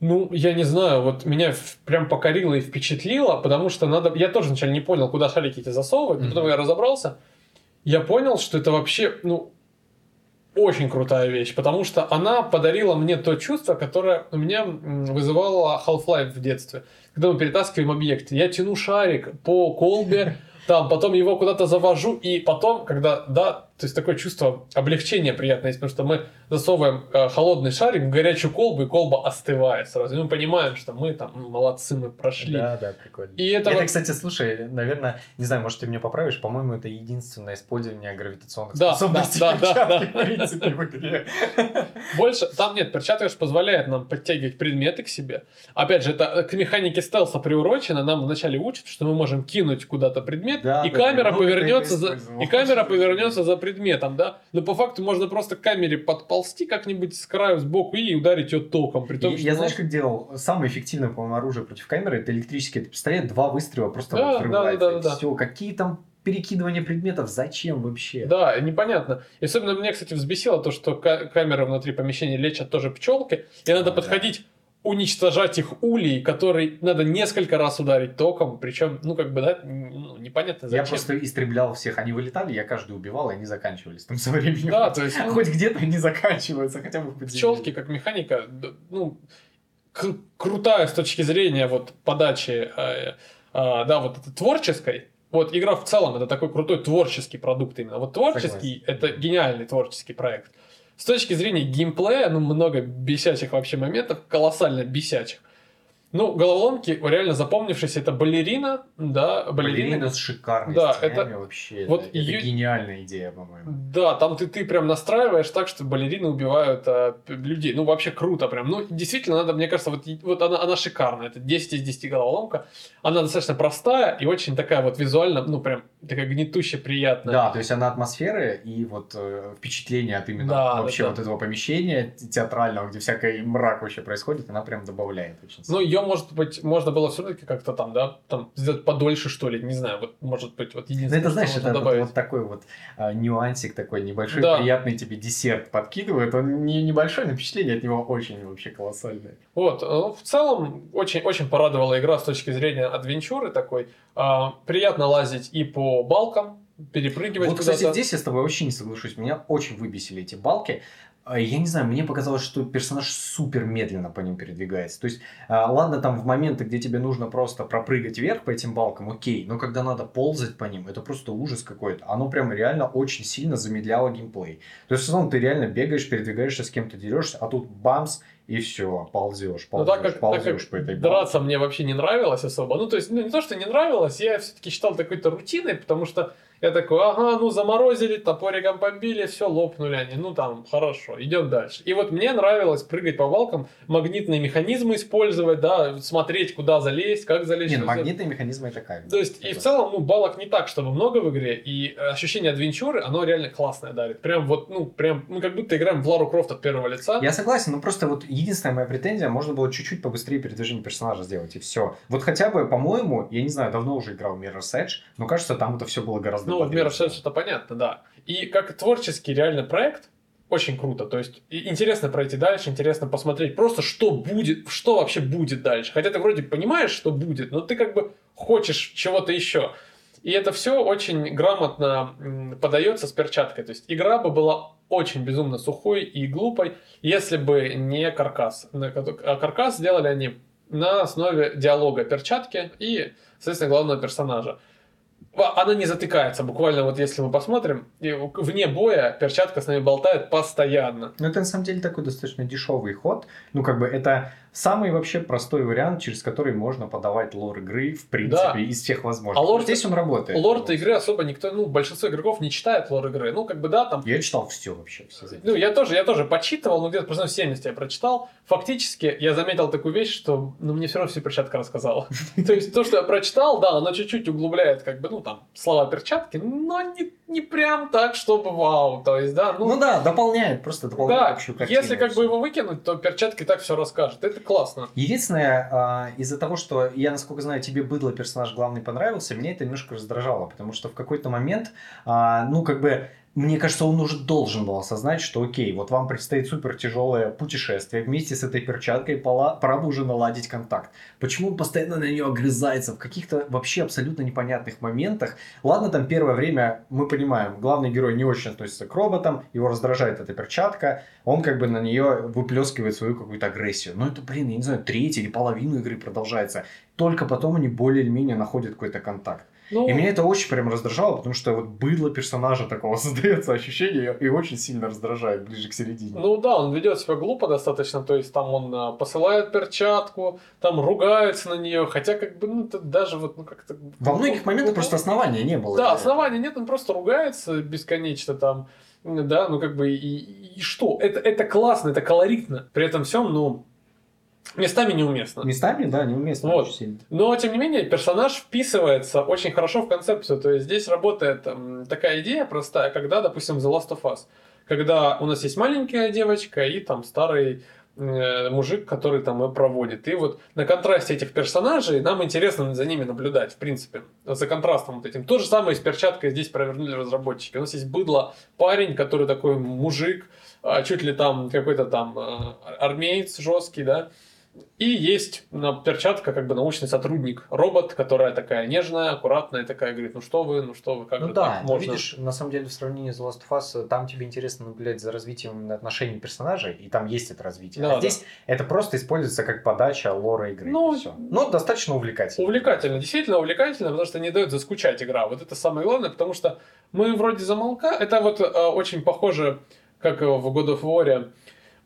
ну, я не знаю, вот меня прям покорило и впечатлило, потому что надо... Я тоже вначале не понял, куда шарики эти засовывать, но Мгм. потом я разобрался. Я понял, что это вообще, ну, очень крутая вещь, потому что она подарила мне то чувство, которое у меня вызывало Half-Life в детстве. Когда мы перетаскиваем объект, я тяну шарик по колбе, *laughs* там, потом его куда-то завожу, и потом, когда, да, то есть такое чувство облегчения приятное есть, потому что мы засовываем э, холодный шарик в горячую колбу, и колба остывает сразу. И мы понимаем, что мы там м, молодцы, мы прошли. Да, да, прикольно. И это, Это, кстати, слушай, наверное, не знаю, может, ты меня поправишь, по-моему, это единственное использование гравитационных Да, способностей да, да, да, да. в принципе, в игре. Больше, там нет, перчатка же позволяет нам подтягивать предметы к себе. Опять же, это к механике стелса приурочено. Нам вначале учат, что мы можем кинуть куда-то предмет, Да, и да, камера много повернется за, и камера *laughs* повернется за предметом, да. Но по факту можно просто к камере подползти как-нибудь с краю сбоку и ударить ее током. При том, И что я знаешь, как делал? Самое эффективное, по-моему, оружие против камеры это электрический этот пистолет, два выстрела просто Да, взрывается. да, да, да, да. Все, какие там перекидывания предметов, зачем вообще? Да, непонятно. И особенно меня, кстати, взбесило то, что ка- камеры внутри помещения лечат тоже пчелки, и надо А, подходить, уничтожать их улей, который надо несколько раз ударить током, причем, ну, как бы, да, ну, непонятно Я зачем. просто истреблял всех, они вылетали, я каждый убивал, и они заканчивались там со временем. Да, то есть, ну, Хоть где-то они заканчиваются, хотя бы в подземелье. пчелки как механика, ну, крутая с точки зрения вот подачи, э, э, да, вот этой творческой, Вот игра в целом это такой крутой творческий продукт именно. Вот творческий это гениальный творческий проект. С точки зрения геймплея, ну много бесячих вообще моментов, колоссально бесячих. Ну, головоломки реально запомнившиеся, это балерина, да, балерина. Балерина с шикарной Да, сценами это- вообще. вот это, её- это гениальная идея, по-моему. Да, там ты, ты прям настраиваешь так, что балерины убивают а, людей. Ну, вообще круто прям. Ну, действительно, надо, мне кажется, вот, вот она, она шикарная. Это 10 из 10 головоломка. Она достаточно простая и очень такая вот визуально, ну, прям такая гнетуще приятная. Да, то есть она атмосферы и вот э, впечатление от именно Да, вообще да, вот этого помещения те- театрального, где всякий мрак вообще происходит, она прям добавляет очень Ну, ее, может быть, можно было все-таки как-то там, да, там сделать подольше, что ли, не знаю, вот, может быть, вот Ну, единственное, это, знаешь, это можно вот, добавить. вот такой вот а, нюансик такой небольшой, Да. приятный тебе десерт подкидывает. Он не небольшой, но впечатление от него очень вообще колоссальное. Вот, э, в целом, очень, очень порадовала игра с точки зрения адвенчуры такой. А, приятно лазить и по балкам, перепрыгивать Вот, кстати, здесь я с тобой вообще не соглашусь. Меня очень выбесили эти балки. А, Я не знаю, мне показалось, что персонаж супер медленно по ним передвигается. То есть, а, ладно, там в моменты, где тебе нужно просто пропрыгать вверх по этим балкам, окей, но когда надо ползать по ним, это просто ужас какой-то. Оно прям реально очень сильно замедляло геймплей. То есть, в основном ты реально бегаешь, передвигаешься, с кем-то дерешься, а тут бамс, и все, ползешь, Ну, ползешь, так как, так ползешь как по этой балке. драться мне вообще не нравилось особо. Ну, то есть, ну, не то, что не нравилось, я все-таки считал это какой-то рутиной, потому что я такой, ага, ну, заморозили, топориком побили, все, лопнули они, ну, там, хорошо, идем дальше. И вот мне нравилось прыгать по балкам, магнитные механизмы использовать, да, смотреть, куда залезть, как залезть. Не, ну, магнитные механизмы это кайф. То есть, и в целом, ну, балок не так, чтобы много в игре, и э, ощущение адвенчуры, оно реально классное дарит. Прям вот, ну, прям, ну, как будто играем в Лару Крофт от первого лица. Я согласен, но просто вот единственная моя претензия, можно было чуть-чуть побыстрее передвижение персонажа сделать, и все. Вот хотя бы, по-моему, я не знаю, давно уже играл в Mirror's Edge, но кажется, там это все было гораздо Ну, в. Mirror's это понятно, да. И как творческий реально проект, очень круто. То есть, интересно пройти дальше, интересно посмотреть просто, что будет, что вообще будет дальше. Хотя ты вроде понимаешь, что будет, но ты как бы хочешь чего-то еще. И это все очень грамотно подается с перчаткой. То есть игра бы была очень безумно сухой и глупой, если бы не каркас. А каркас сделали они на основе диалога перчатки и, соответственно, главного персонажа. Она не затыкается, буквально вот если мы посмотрим, вне боя перчатка с нами болтает постоянно. Ну, это на самом деле такой достаточно дешевый ход. Ну, как бы это самый вообще простой вариант, через который можно подавать лор игры, в принципе, Да. из всех возможных. А лор- Вот Здесь он работает. Лорд игры особо никто, ну, большинство игроков не читает лор игры. Ну, как бы да, там Я читал все вообще. Все Ну, я тоже, я тоже почитывал, но где-то процентов 70 я прочитал. Фактически, я заметил такую вещь, что ну, мне все равно все перчатка рассказала. *laughs* То есть, то, что я прочитал, да, оно чуть-чуть углубляет, как бы, ну, там, слова перчатки, но не, не прям так, чтобы вау. То есть, да, ну, Ну, да, дополняет, просто дополняет да, общую картину. если как бы его выкинуть, то перчатки так все расскажет. Это классно. Единственное, а, из-за того, что я, насколько знаю, тебе быдло персонаж главный понравился, меня это немножко раздражало, потому что в какой-то момент, а, ну, как бы, мне кажется, он уже должен был осознать, что окей, вот вам предстоит супер тяжелое путешествие, вместе с этой перчаткой пора, бы уже наладить контакт. Почему он постоянно на нее огрызается в каких-то вообще абсолютно непонятных моментах? Ладно, там первое время мы понимаем, главный герой не очень относится к роботам, его раздражает эта перчатка, он как бы на нее выплескивает свою какую-то агрессию. Но это, блин, я не знаю, треть или половину игры продолжается. Только потом они более или менее находят какой-то контакт. Ну, И меня это очень прям раздражало, потому что вот быдло персонажа такого *laughs* создается ощущение и очень сильно раздражает ближе к середине. Ну да, он ведет себя глупо достаточно, то есть там он а, посылает перчатку, там ругается на нее, хотя как бы, ну, это даже вот, ну, как-то... Во многих моментах просто основания не было. Да, основания нет, он просто ругается бесконечно там, да, ну как бы и, и что? Это, это классно, это колоритно, при этом всем, ну, местами неуместно. Местами, да, неуместно Вот. очень сильно. Но, тем не менее, персонаж вписывается очень хорошо в концепцию. То есть здесь работает такая идея простая, когда, допустим, The Last of Us. Когда у нас есть маленькая девочка и там старый э, мужик, который там ее проводит. И вот на контрасте этих персонажей нам интересно за ними наблюдать, в принципе, за контрастом вот этим. То же самое с перчаткой здесь провернули разработчики. У нас есть быдло парень, который такой мужик, а, чуть ли там какой-то там э, армеец жесткий, да, И есть на перчатка как бы научный сотрудник, робот, которая такая нежная, аккуратная, такая говорит, ну что вы, ну что вы, как ну же да, так но можно? видишь, на самом деле в сравнении с Last of Us, там тебе интересно наблюдать за развитием отношений персонажей, и там есть это развитие. Да, а здесь это просто используется как подача лора игры. Ну, и всё. ну достаточно увлекательно. Увлекательно, действительно увлекательно, потому что не дает заскучать игра. Вот это самое главное, потому что мы вроде замолка. Это вот э, очень похоже, как в God of War, э,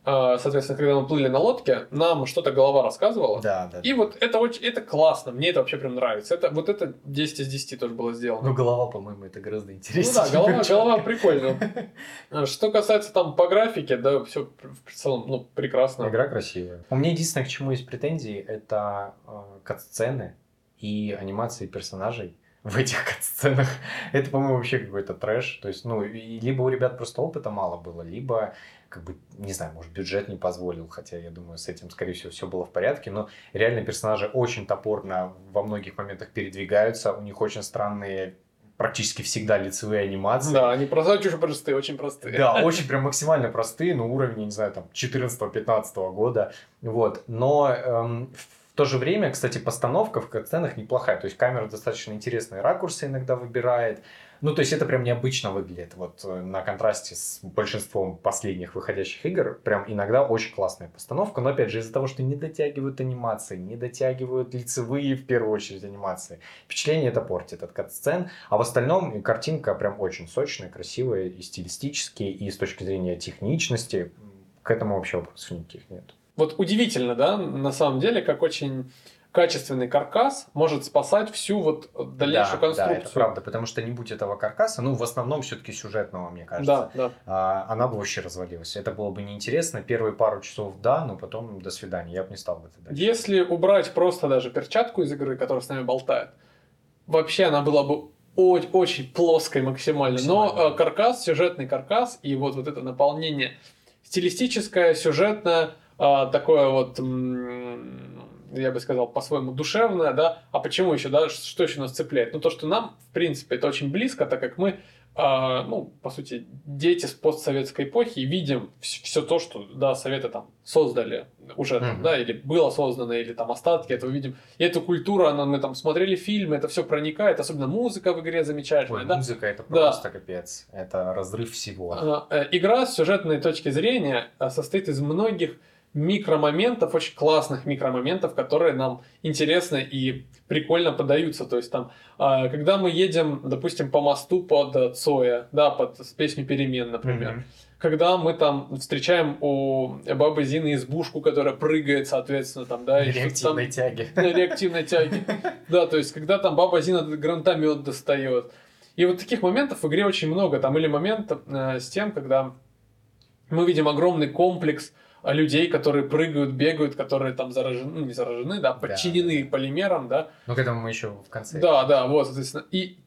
соответственно, когда мы плыли на лодке, нам что-то голова рассказывала. Да, да. И вот это очень, это классно, мне это вообще прям нравится. Это, вот это 10 из 10 тоже было сделано. Ну, голова, по-моему, это гораздо Ну интереснее. да, голова, голова прикольная. *laughs* А Что касается там по графике, да, все в целом, ну, прекрасно. Игра красивая. У меня единственное, к чему есть претензии, это э, кат-сцены и анимации персонажей в этих кат-сценах. *laughs* Это, по-моему, вообще какой-то трэш. То есть, ну, либо у ребят просто опыта мало было, либо, как бы, не знаю, может, бюджет не позволил, хотя, я думаю, с этим, скорее всего, все было в порядке, но реально персонажи очень топорно во многих моментах передвигаются, у них очень странные практически всегда лицевые анимации. Да, они просто очень простые, очень простые. Да, *laughs* очень прям максимально простые, но уровень, не знаю, там 14-15 года. Вот. Но эм, в то же время, кстати, постановка в сценах неплохая. То есть камера достаточно интересные ракурсы иногда выбирает. Ну, то есть это прям необычно выглядит. Вот э, на контрасте с большинством последних выходящих игр, прям иногда очень классная постановка. Но опять же, из-за того, что не дотягивают анимации, не дотягивают лицевые в первую очередь анимации, впечатление это портит от кат-сцен. А в остальном картинка прям очень сочная, красивая и стилистически, и с точки зрения техничности. К этому вообще вопросов никаких нет. Вот удивительно, да, на самом деле, как очень качественный каркас может спасать всю вот дальнейшую да, конструкцию. Да, это правда, потому что не будь этого каркаса, ну, в основном все-таки сюжетного, мне кажется, Да, да. а, она бы вообще развалилась. Это было бы неинтересно. Первые пару часов да, но потом до свидания. Я бы не стал в это дальше. Если убрать просто даже перчатку из игры, которая с нами болтает, вообще она была бы о- очень плоской максимально. Но Максимально. э, каркас, сюжетный каркас и вот, вот это наполнение стилистическое, сюжетное, а, такое вот, м, я бы сказал, по-своему душевное, да. А почему еще, да, что еще нас цепляет? Ну, то, что нам, в принципе, это очень близко, так как мы, а, ну, по сути, дети с постсоветской эпохи и видим все то, что, да, советы там создали уже, там, Мгм. да, или было создано, или там остатки этого видим. И эту культуру, она, мы там смотрели фильмы, это все проникает, особенно музыка в игре замечательная, Ой, да. музыка это Да. просто капец. Это разрыв всего. А, э, Игра с сюжетной точки зрения а, состоит из многих микромоментов, очень классных микромоментов, которые нам интересны и прикольно подаются. То есть там, а, когда мы едем, допустим, по мосту под Цоя, да, под песню перемен, например, Мгм. когда мы там встречаем у бабы Зины избушку, которая прыгает, соответственно, там, да, что-то там- Реактивной тяги. на реактивной тяге. *laughs* Да, то есть, когда там баба Зина гранатомет достает. И вот таких моментов в игре очень много. Там или момент э, с тем, когда мы видим огромный комплекс людей, которые прыгают, бегают, которые там заражены, ну, не заражены, да, подчинены да. полимерам, да. Ну, к этому мы еще в конце. Да, да, вот, соответственно. И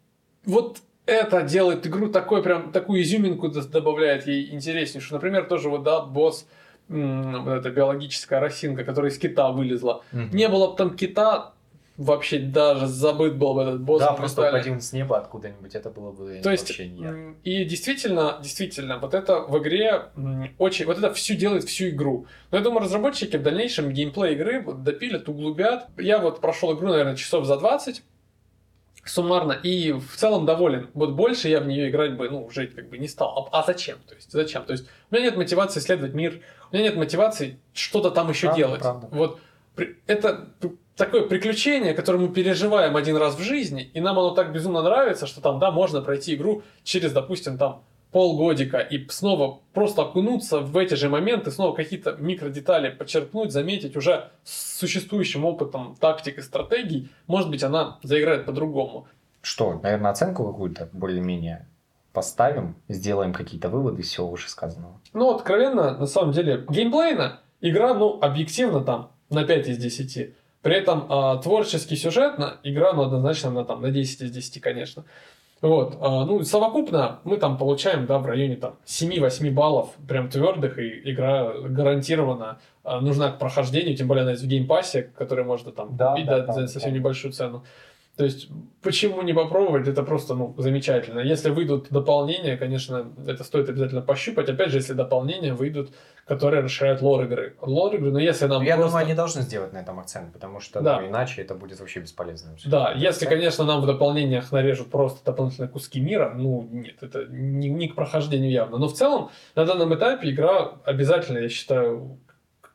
вот это делает игру такой прям, такую изюминку добавляет ей интереснейшую. Например, тоже вот, да, босс, вот эта биологическая росинка, которая из кита вылезла. Мгм. Не было бы там кита, вообще даже забыт был бы этот босс. Да, просто он с неба откуда-нибудь, это было бы То есть, вообще не и действительно, действительно, вот это в игре очень, вот это всю делает всю игру. Но я думаю, разработчики в дальнейшем геймплей игры вот допилят, углубят. Я вот прошел игру, наверное, часов за 20 суммарно, и в целом доволен. Вот больше я в нее играть бы, ну, уже как бы не стал. А, а зачем? То есть, зачем? То есть, у меня нет мотивации исследовать мир, у меня нет мотивации что-то там еще Правда, делать. правда. Вот это такое приключение, которое мы переживаем один раз в жизни, и нам оно так безумно нравится, что там, да, можно пройти игру через, допустим, там полгодика и снова просто окунуться в эти же моменты, снова какие-то микродетали подчеркнуть, заметить уже с существующим опытом тактик и стратегий, может быть, она заиграет по-другому. Что, наверное, оценку какую-то более-менее поставим, сделаем какие-то выводы из всего вышесказанного. Ну, откровенно, на самом деле, геймплейно игра, ну, объективно там на 5 из 10. При этом а, творчески сюжетно игра, ну, однозначно на, там, на 10 из 10, конечно. Вот, а, ну, совокупно мы там получаем, да, в районе там 7-8 баллов прям твердых, и игра гарантированно а, нужна к прохождению, тем более она есть в геймпассе, который можно там Да, купить да, да, да, за да. совсем небольшую цену. То есть, почему не попробовать, это просто, ну, замечательно. Если выйдут дополнения, конечно, это стоит обязательно пощупать. Опять же, если дополнения выйдут которые расширяют лор игры. Лор игры, но если нам Ну, Я просто... думаю, они должны сделать на этом акцент, потому что Да. ну, иначе это будет вообще бесполезно. Да, если, конечно, нам в дополнениях нарежут просто дополнительные куски мира, ну, нет, это не, не к прохождению явно. Но в целом, на данном этапе игра обязательно, я считаю,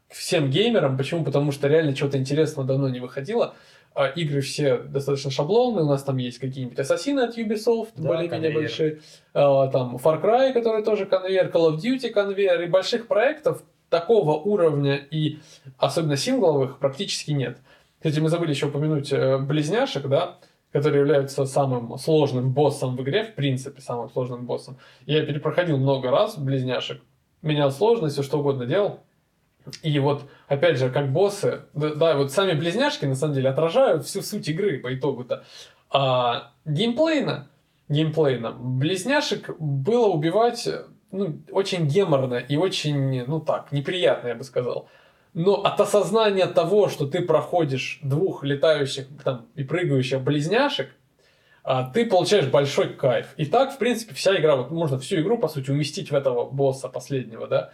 всем геймерам. Почему? Потому что реально чего-то интересного давно не выходило. А игры все достаточно шаблонные. У нас там есть какие-нибудь ассасины от Ubisoft, Да, более-менее большие. А, там Far Cry, который тоже конвейер, Call of Duty конвейер. И больших проектов такого уровня и особенно сингловых практически нет. Кстати, мы забыли еще упомянуть э, близняшек, да, которые являются самым сложным боссом в игре, в принципе, самым сложным боссом. Я перепроходил много раз близняшек, менял сложность, все что угодно делал. И вот, опять же, как боссы, да, да, вот сами близняшки, на самом деле, отражают всю суть игры по итогу-то. А геймплейно, геймплейно, близняшек было убивать ну, очень геморно и очень, ну так, неприятно, я бы сказал. Но от осознания того, что ты проходишь двух летающих там, и прыгающих близняшек, а, ты получаешь большой кайф. И так, в принципе, вся игра, вот можно всю игру, по сути, уместить в этого босса последнего, да.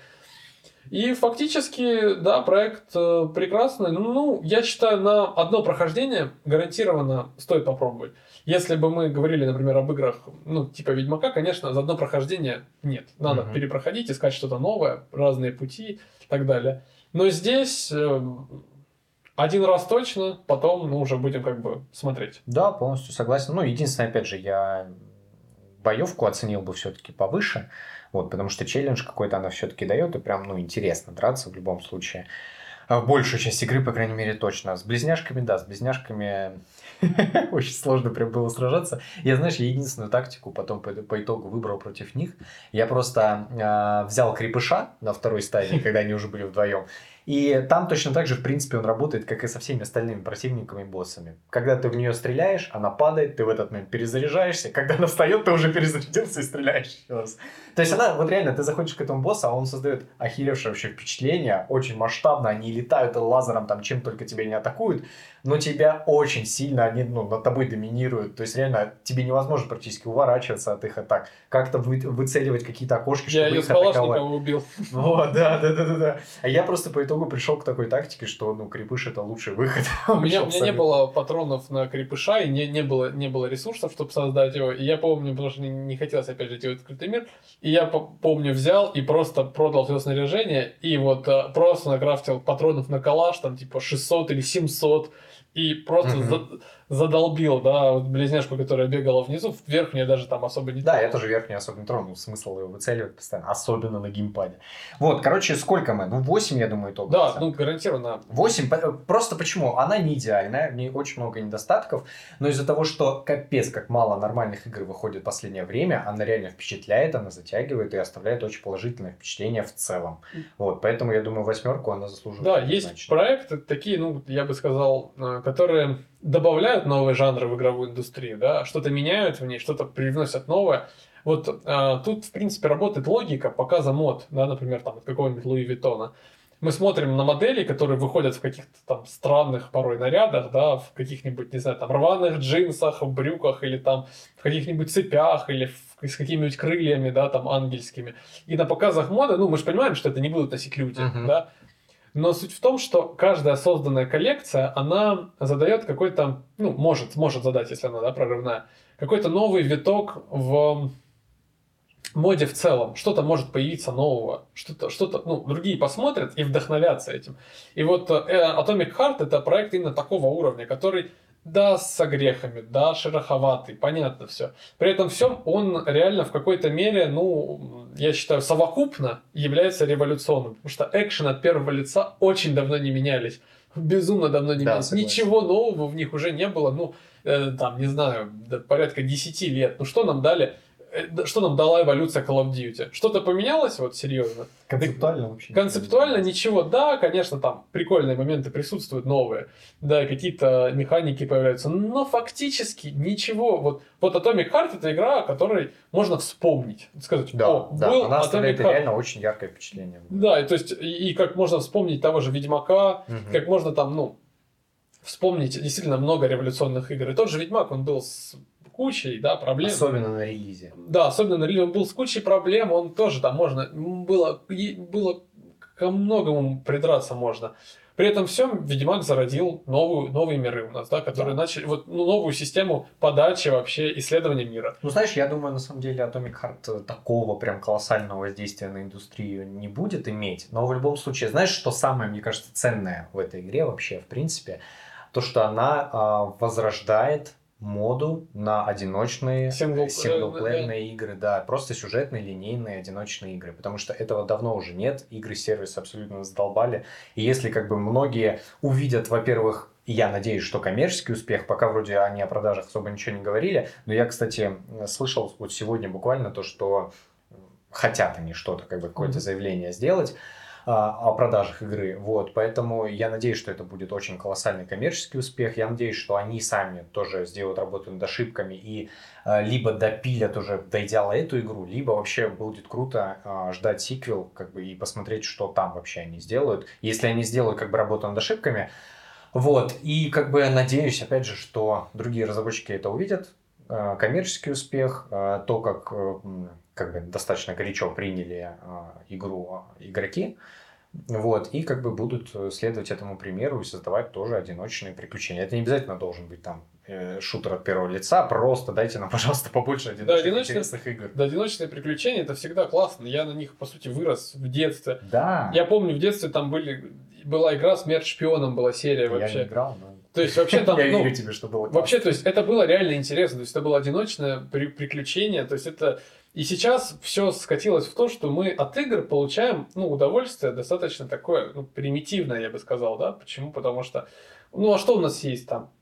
И фактически, да, проект э, прекрасный. Ну, я считаю, на одно прохождение гарантированно стоит попробовать. Если бы мы говорили, например, об играх, ну, типа Ведьмака, конечно, за одно прохождение нет. Надо Мгм. перепроходить, искать что-то новое, разные пути и так далее. Но здесь э, один раз точно, потом мы уже будем как бы смотреть. Да, полностью согласен. Ну, единственное, опять же, я боевку оценил бы все-таки повыше, вот, потому что челлендж какой-то она все-таки дает, и прям, ну, интересно драться в любом случае. А в большую часть игры, по крайней мере, точно. С близняшками, да, с близняшками *laughs* очень сложно прям было сражаться. Я, знаешь, я единственную тактику потом по, по итогу выбрал против них. Я просто а, взял крепыша на второй стадии, когда они уже были вдвоем. И там точно так же, в принципе, он работает, как и со всеми остальными противниками и боссами. Когда ты в нее стреляешь, она падает, ты в этот момент перезаряжаешься. Когда она встает, ты уже перезарядился и стреляешь еще раз. То есть она, вот реально, ты заходишь к этому боссу, а он создает охеревшее вообще впечатление, очень масштабно, они летают лазером, там, чем только тебя не атакуют, но тебя очень сильно, они, ну, над тобой доминируют. То есть реально, тебе невозможно практически уворачиваться от их атак, как-то вы- выцеливать какие-то окошки, Я чтобы ее их атаковать. Калашникова убил. Вот, да, да, да, да, да. А я просто по итогу пришел к такой тактике, что, ну, крепыш это лучший выход. *laughs* У меня, у меня не было патронов на крепыша, и не, не, было, не было ресурсов, чтобы создать его. И я помню, потому что не, не хотелось, опять же, делать открытый мир. И я по- помню, взял и просто продал все снаряжение, и вот э, просто накрафтил патронов на калаш, там, типа, 600 или 700, и просто Мгм. за- задолбил, да, вот близняшку, которая бегала внизу, вверх мне даже там особо не Да, я тоже верхний особо не тронул, смысл его выцеливать постоянно, особенно на геймпаде. Вот, короче, сколько мы? Ну, 8, я думаю, итог. Да, ну, гарантированно. 8, просто почему? Она не идеальная, в ней очень много недостатков, но из-за того, что капец, как мало нормальных игр выходит в последнее время, она реально впечатляет, она затягивает и оставляет очень положительное впечатление в целом. Вот, поэтому я думаю, восьмерку она заслуживает. Да, есть проекты такие, ну, я бы сказал, э, которые добавляют новые жанры в игровую индустрию, да, что-то меняют в ней, что-то привносят новое. Вот э, тут, в принципе, работает логика показа мод, да, например, там, от какого-нибудь Луи Виттона. Мы смотрим на модели, которые выходят в каких-то там странных порой нарядах, да, в каких-нибудь, не знаю, там, рваных джинсах, в брюках или там в каких-нибудь цепях или в- с какими-нибудь крыльями, да, там, ангельскими. И на показах моды, ну, мы же понимаем, что это не будут носить люди, Мгм. да, но суть в том, что каждая созданная коллекция, она задает какой-то, ну, может, может задать, если она, да, прорывная, какой-то новый виток в моде в целом. Что-то может появиться нового, что-то, что-то, ну, другие посмотрят и вдохновятся этим. И вот э, Atomic Heart это проект именно такого уровня, который да, с огрехами, да, шероховатый, понятно все. При этом всем он реально в какой-то мере, ну, я считаю, совокупно является революционным. Потому что экшен от первого лица очень давно не менялись. Безумно давно не Да, менялись. согласен. Ничего нового в них уже не было. Ну, э, там, не знаю, порядка 10 лет. Ну, что нам дали? Э, Что нам дала эволюция Call of Duty? Что-то поменялось, вот серьезно? Концептуально вообще. Концептуально ничего, да, конечно, там прикольные моменты присутствуют новые, да, какие-то механики появляются, но фактически ничего. Вот, вот Atomic Heart это игра, о которой можно вспомнить, сказать, Да, о, да, был она оставляет Heart. реально очень яркое впечатление. Да, и то есть, и, и как можно вспомнить того же Ведьмака, Мгм. как можно там, ну, вспомнить действительно много революционных игр. И тот же Ведьмак, он был с кучей, да, проблем. Особенно на релизе. Да, особенно на релизе он был с кучей проблем, он тоже там можно было было ко многому придраться можно. При этом всем Ведьмак зародил новую, новые миры у нас, да, которые да. начали, вот ну, новую систему подачи вообще исследования мира. Ну, знаешь, я думаю, на самом деле Atomic Heart такого прям колоссального воздействия на индустрию не будет иметь. Но в любом случае, знаешь, что самое, мне кажется, ценное в этой игре вообще, в принципе, то, что она э, возрождает моду на одиночные Сингл... синглплеерные да. игры, да, просто сюжетные, линейные, одиночные игры, потому что этого давно уже нет, игры-сервис абсолютно задолбали, и если как бы многие увидят, во-первых, я надеюсь, что коммерческий успех, пока вроде они о продажах особо ничего не говорили, но я, кстати, слышал вот сегодня буквально то, что хотят они что-то, как бы какое-то заявление сделать, о продажах игры. Вот, поэтому я надеюсь, что это будет очень колоссальный коммерческий успех. Я надеюсь, что они сами тоже сделают работу над ошибками и а, либо допилят уже, дойдя эту игру, либо вообще будет круто а, ждать сиквел, как бы, и посмотреть, что там вообще они сделают. Если они сделают как бы работу над ошибками, вот, и как бы надеюсь, опять же, что другие разработчики это увидят, коммерческий успех, то, как как бы достаточно горячо приняли а, игру игроки, вот, и как бы будут следовать этому примеру и создавать тоже одиночные приключения. Это не обязательно должен быть там э, шутер от первого лица, просто дайте нам, *laughs* пожалуйста, побольше одиночных да, одиночные, интересных игр. Да, одиночные приключения это всегда классно. Я на них, по сути, вырос в детстве. Да. Я помню, в детстве там были была игра «Смерть шпионом» была серия вообще. Я не играл, но... То есть вообще там... Я ну, верю тебе, что было Вообще, то есть это было реально интересно. То есть это было одиночное при приключение. То есть это и сейчас все скатилось в то, что мы от игр получаем ну, удовольствие достаточно такое ну, примитивное, я бы сказал, да? Почему? Потому что, ну а что у нас есть там?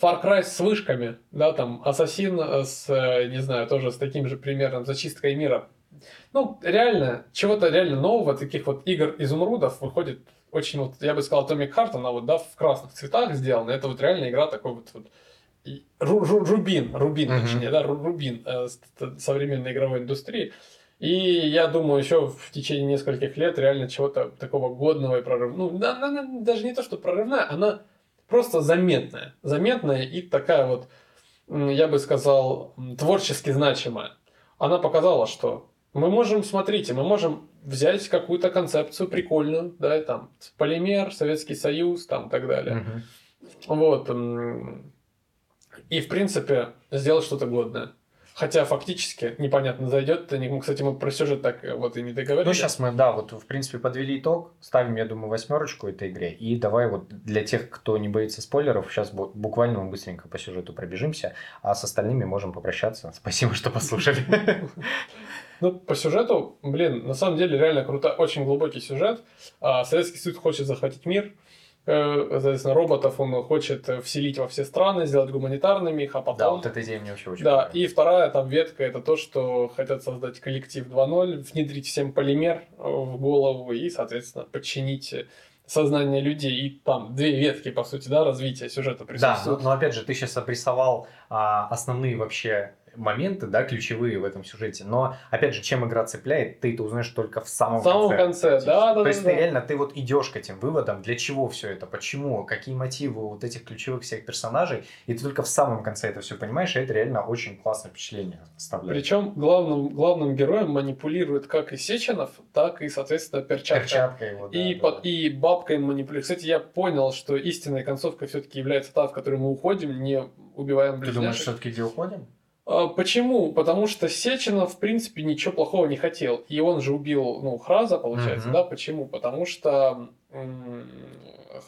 Far Cry с вышками, да, там, Ассасин с, э, не знаю, тоже с таким же примером зачисткой мира. Ну, реально, чего-то реально нового, таких вот игр изумрудов выходит очень, вот, я бы сказал, Atomic Heart, она вот, да, в красных цветах сделана. Это вот реально игра такой вот, вот Рубин, Рубин, uh-huh. точнее, да, Рубин э, современной игровой индустрии. И я думаю, еще в течение нескольких лет реально чего-то такого годного и прорывного. Ну, она, она даже не то, что прорывная, она просто заметная. Заметная и такая вот, я бы сказал, творчески значимая. Она показала, что мы можем, смотрите, мы можем взять какую-то концепцию прикольную, да, там, полимер, Советский Союз, там, и так далее. Uh-huh. Вот и, в принципе, сделать что-то годное. Хотя фактически непонятно, зайдет это. Ну, кстати, мы про сюжет так э, вот и не договорились. Ну, сейчас мы, да, вот в принципе подвели итог. Ставим, я думаю, восьмерочку этой игре. И давай вот для тех, кто не боится спойлеров, сейчас буквально мы быстренько по сюжету пробежимся, а с остальными можем попрощаться. Спасибо, что послушали. *laughs* Ну, по сюжету, блин, на самом деле реально круто, очень глубокий сюжет. А, Советский Союз хочет захватить мир, Э, соответственно, роботов он хочет вселить во все страны, сделать гуманитарными их, а потом... Да, вот эта идея мне вообще очень Да, понравилась. и вторая там ветка, это то, что хотят создать коллектив 2.0, внедрить всем полимер в голову и, соответственно, подчинить сознание людей. И там две ветки, по сути, да, развития сюжета присутствуют. Да, но, но опять же, ты сейчас обрисовал а, основные вообще моменты, да, ключевые в этом сюжете. Но, опять же, чем игра цепляет, ты это узнаешь только в самом, в самом конце. конце. Да, да, То есть да, ты реально, ты вот идешь к этим выводам, для чего все это, почему, какие мотивы вот этих ключевых всех персонажей, и ты только в самом конце это все понимаешь, и это реально очень классное впечатление оставляет. Причем главным, главным героем манипулирует как и Сеченов, так и, соответственно, перчатка. Перчатка его, да, и, да, под, да. и бабка им манипулирует. Кстати, я понял, что истинной концовкой все-таки является та, в которой мы уходим, не убиваем близняшек. Ты думаешь, все-таки где уходим? А, почему? Потому что Сеченов, в принципе, ничего плохого не хотел. И он же убил, ну, Храза, получается, mm-hmm. да? Почему? Потому что м-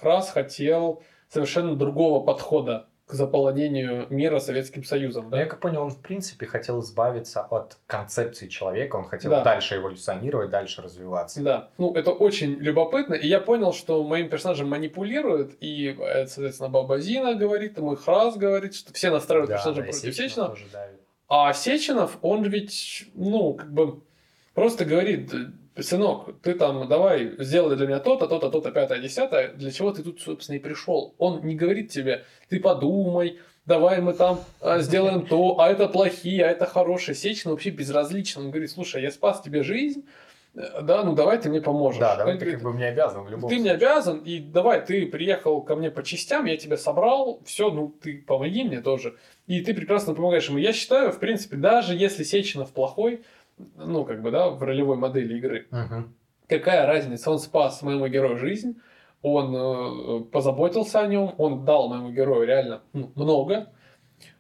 Храз хотел совершенно другого подхода к заполонению мира Советским Союзом. Да? Я как понял, он в принципе хотел избавиться от концепции человека, он хотел да. дальше эволюционировать, дальше развиваться. Да, ну это очень любопытно, и я понял, что моим персонажем манипулируют, и, э, соответственно, Баба Зина говорит, мой Храс говорит, что все настраивают да, персонажа да, против Сеченова. А Сеченов, он ведь, ну, как бы просто говорит, сынок, ты там давай сделай для меня то-то, то-то, то-то, пятое, десятое, для чего ты тут, собственно, и пришел. Он не говорит тебе, ты подумай, давай мы там а, сделаем то, а это плохие, а это хорошие. Сечин вообще безразличен. Он говорит, слушай, я спас тебе жизнь, э, да, ну давай ты мне поможешь. Да, давай ты как бы мне обязан в любом Ты случае. мне обязан, и давай ты приехал ко мне по частям, я тебя собрал, все, ну ты помоги мне тоже. И ты прекрасно помогаешь ему. Я считаю, в принципе, даже если Сеченов плохой, ну, как бы, да, в ролевой модели игры. Uh-huh. какая разница, он спас моему герою жизнь, он э, позаботился о нем, он дал моему герою реально ну, много.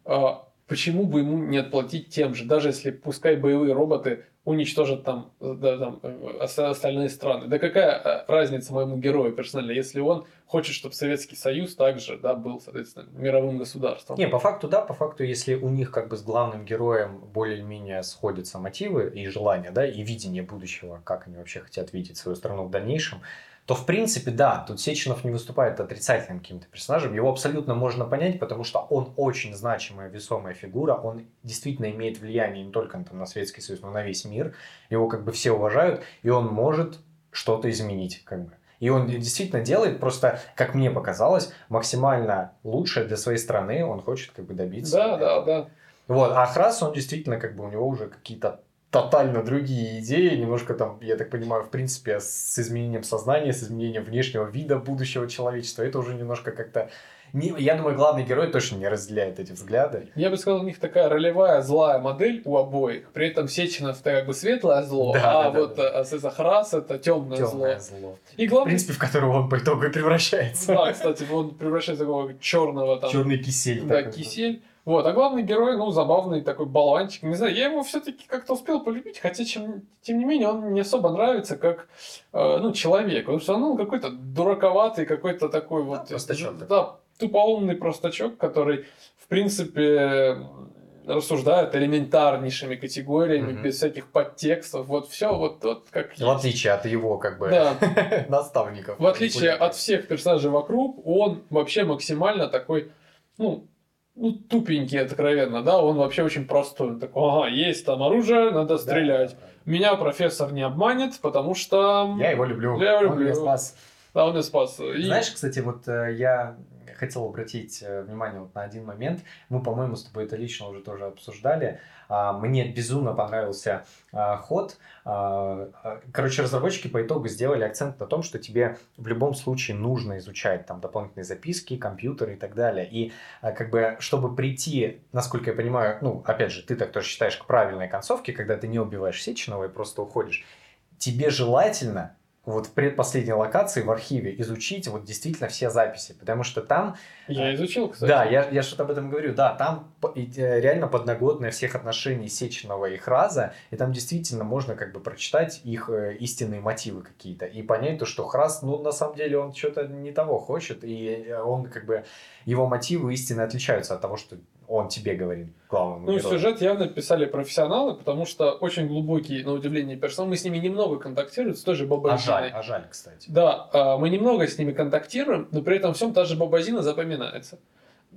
Э, почему бы ему не отплатить тем же, даже если пускай боевые роботы уничтожат там, да, там э, остальные страны. Да какая э, разница моему герою персонально, если он хочет, чтобы Советский Союз также да, был, соответственно, мировым государством. Не, по факту да, по факту, если у них как бы с главным героем более-менее сходятся мотивы и желания, да, и видение будущего, как они вообще хотят видеть свою страну в дальнейшем, то в принципе, да, тут Сеченов не выступает отрицательным каким-то персонажем. Его абсолютно можно понять, потому что он очень значимая, весомая фигура. Он действительно имеет влияние не только там, на Советский Союз, но и на весь мир. Его как бы все уважают, и он может что-то изменить. Как бы. И он действительно делает просто, как мне показалось, максимально лучшее для своей страны. Он хочет как бы добиться. Да, да, да. Вот, а Храс, он действительно, как бы, у него уже какие-то тотально другие идеи, немножко там, я так понимаю, в принципе, с изменением сознания, с изменением внешнего вида будущего человечества, это уже немножко как-то... Не, я думаю, главный герой точно не разделяет эти взгляды. Я бы сказал, у них такая ролевая злая модель у обоих. При этом Сеченов это как бы светлое зло, да, а да, вот да, да. Захарас это темное, темное зло. зло. И главный... В принципе, в которого он по итогу и превращается. Да, кстати, он превращается в такого черного там. Черный кисель. Да, кисель. Вот, а главный герой, ну, забавный такой болванчик. Не знаю, я его все-таки как-то успел полюбить, хотя, чем, тем не менее, он мне особо нравится как, э, ну, человек. Потому что он какой-то дураковатый, какой-то такой да, вот... Простачок. Да, тупоумный простачок, который, в принципе, рассуждает элементарнейшими категориями, угу. без всяких подтекстов. Вот все вот, вот как В отличие от его, как бы, да. *laughs* наставников. В отличие от всех персонажей вокруг, он вообще максимально такой, ну, ну, тупенький, откровенно, да, он вообще очень простой. Он такой, ага, есть там оружие, надо стрелять. Да, Меня профессор не обманет, потому что... Я его люблю. Я его люблю. Он меня спас. Да, он меня спас. И... Знаешь, кстати, вот э, я хотел обратить э, внимание вот на один момент. Мы, по-моему, с тобой это лично уже тоже обсуждали. А, мне безумно понравился а, ход. А, короче, разработчики по итогу сделали акцент на том, что тебе в любом случае нужно изучать там дополнительные записки, компьютеры и так далее. И как бы, чтобы прийти, насколько я понимаю, ну, опять же, ты так тоже считаешь к правильной концовке, когда ты не убиваешь Сеченова и просто уходишь, тебе желательно вот в предпоследней локации в архиве изучить вот действительно все записи, потому что там... Я изучил, кстати. Да, я, я что-то об этом говорю. Да, там э, реально подноготная всех отношений Сеченова и Храза, и там действительно можно как бы прочитать их э, истинные мотивы какие-то и понять то, что Храз, ну, на самом деле он что-то не того хочет, и он как бы, его мотивы истинно отличаются от того, что он тебе говорит, главному Ну, герою. сюжет явно писали профессионалы, потому что очень глубокий, на удивление, персонаж. Мы с ними немного контактируем, с той же Бабазиной. А жаль, а жаль, кстати. Да, а, мы немного с ними контактируем, но при этом всем та же Бабазина запоминается.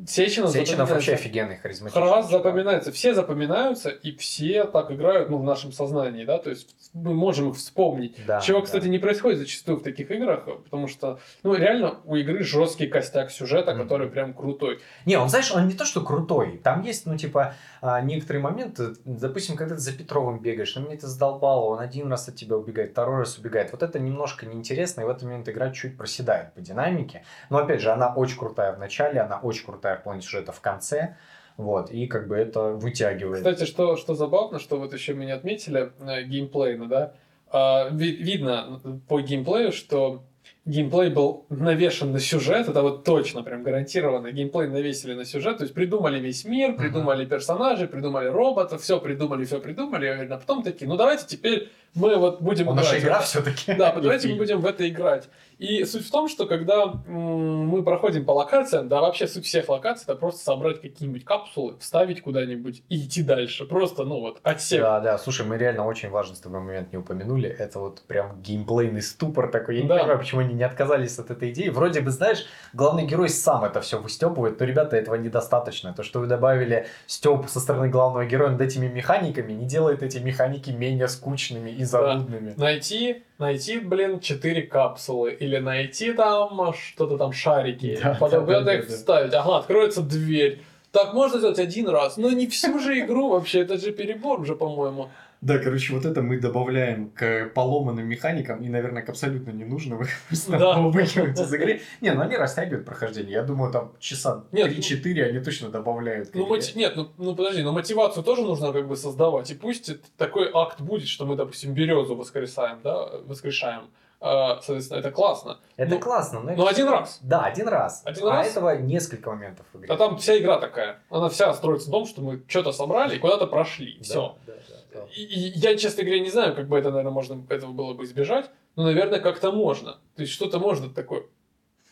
Сеченов, Сеченов вообще офигенный, харизматичный. Раз запоминается. Все запоминаются, и все так играют ну, в нашем сознании, да, то есть мы можем их вспомнить. Да, Чего, да. кстати, не происходит зачастую в таких играх, потому что, ну, реально у игры жесткий костяк сюжета, mm-hmm. который прям крутой. Не, он, знаешь, он не то, что крутой. Там есть, ну, типа, а, некоторые моменты, допустим, когда ты за Петровым бегаешь, ну, мне это задолбало, он один раз от тебя убегает, второй раз убегает. Вот это немножко неинтересно, и в этот момент игра чуть проседает по динамике. Но, опять же, она очень крутая в начале, она очень крутая в плане сюжета в конце. Вот, и как бы это вытягивает. Кстати, что, что забавно, что вот еще меня отметили э, геймплейно, да, э, видно по геймплею, что геймплей был навешен на сюжет, это вот точно, прям гарантированно, геймплей навесили на сюжет, то есть придумали весь мир, придумали uh-huh. персонажей, придумали роботов, все придумали, все придумали, а потом такие, ну давайте теперь мы вот будем играть. Наша игра все-таки. Да, давайте мы будем в это играть. И суть в том, что когда мы проходим по локациям, да, вообще суть всех локаций это просто собрать какие-нибудь капсулы, вставить куда-нибудь и идти дальше. Просто, ну вот, отсек. Да, да, слушай, мы реально очень важный с тобой момент не упомянули. Это вот прям геймплейный ступор такой. Я не да. понимаю, почему они не отказались от этой идеи. Вроде бы, знаешь, главный герой сам это все выстепывает, но, ребята, этого недостаточно. То, что вы добавили степ со стороны главного героя над этими механиками, не делает эти механики менее скучными и занудными. Да. Найти найти, блин, 4 капсулы, или найти там что-то там шарики, да, потом да, да, их да, вставить, ага, откроется дверь. Так можно сделать один раз, но не всю же игру вообще, это же перебор уже, по-моему. Да, короче, вот это мы добавляем к поломанным механикам и, наверное, к абсолютно ненужным. *laughs* Да. выкинуть из игры. Не, ну они растягивают прохождение. Я думаю, там часа Нет, 3-4 они точно добавляют. Ну, Нет, ну, ну подожди, но мотивацию тоже нужно как бы создавать. И пусть такой акт будет, что мы, допустим, березу воскресаем, да, воскрешаем. А, соответственно, это классно. Это ну, классно. но ну, это- один раз. Да, один раз. Один а раз? этого несколько моментов в игре. А там вся игра такая. Она вся строится на том, что мы что-то собрали и куда-то прошли. Да, Все. да, да, И, и я, честно говоря, не знаю, как бы это, наверное, можно этого было бы избежать, но, наверное, как-то можно. То есть что-то можно такое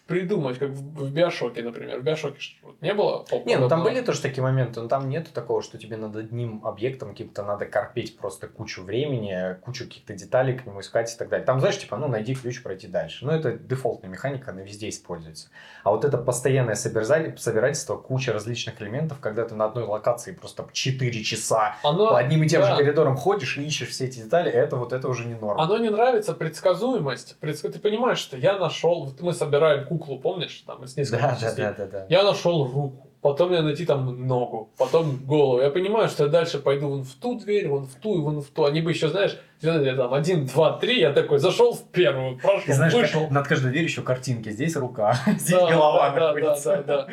придумать, как в, в Биошоке, например. В Биошоке вот не было Не, ну там были тоже такие моменты, но там нету такого, что тебе над одним объектом каким-то надо корпеть просто кучу времени, кучу каких-то деталей к нему искать и так далее. Там, знаешь, типа, ну, найди ключ, пройти дальше. Ну, это дефолтная механика, она везде используется. А вот это постоянное собирательство, куча различных элементов, когда ты на одной локации просто 4 часа Оно, по одним и тем да. же коридорам ходишь и ищешь все эти детали, это вот это уже не норма. Оно не нравится предсказуемость. Предск- Ты понимаешь, что я нашел, вот мы собираем куклу, помнишь, там из нескольких Да, да, частей. да, да, да. Я нашел руку, потом я найти там ногу, потом голову. Я понимаю, что я дальше пойду вон в ту дверь, вон в ту и вон в ту. Они бы еще, знаешь, сделали там один, два, три, я такой зашел в первую, прошел, И знаешь, вышел. как- над каждой дверью еще картинки. Здесь рука, *laughs* здесь Да, голова да, да, находится. да, да, да.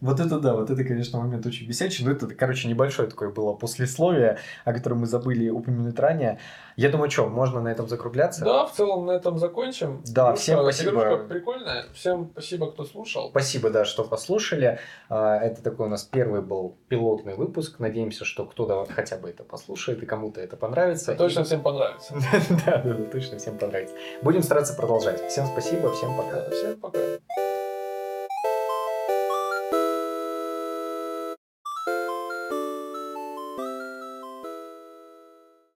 Вот это да, вот это, конечно, момент очень бесячий. Но это, короче, небольшое такое было послесловие, о котором мы забыли упомянуть ранее. Я думаю, что, можно на этом закругляться? Да, в целом на этом закончим. Да, Игрушка- всем спасибо. игрушка прикольная. Всем спасибо, кто слушал. Спасибо, да, что послушали. А, Это такой у нас первый был пилотный выпуск. Надеемся, что кто-то хотя бы это послушает и кому-то это понравится. Точно И- всем понравится. *laughs* Да, точно всем понравится. Будем стараться продолжать. Всем спасибо, всем пока. Всем пока.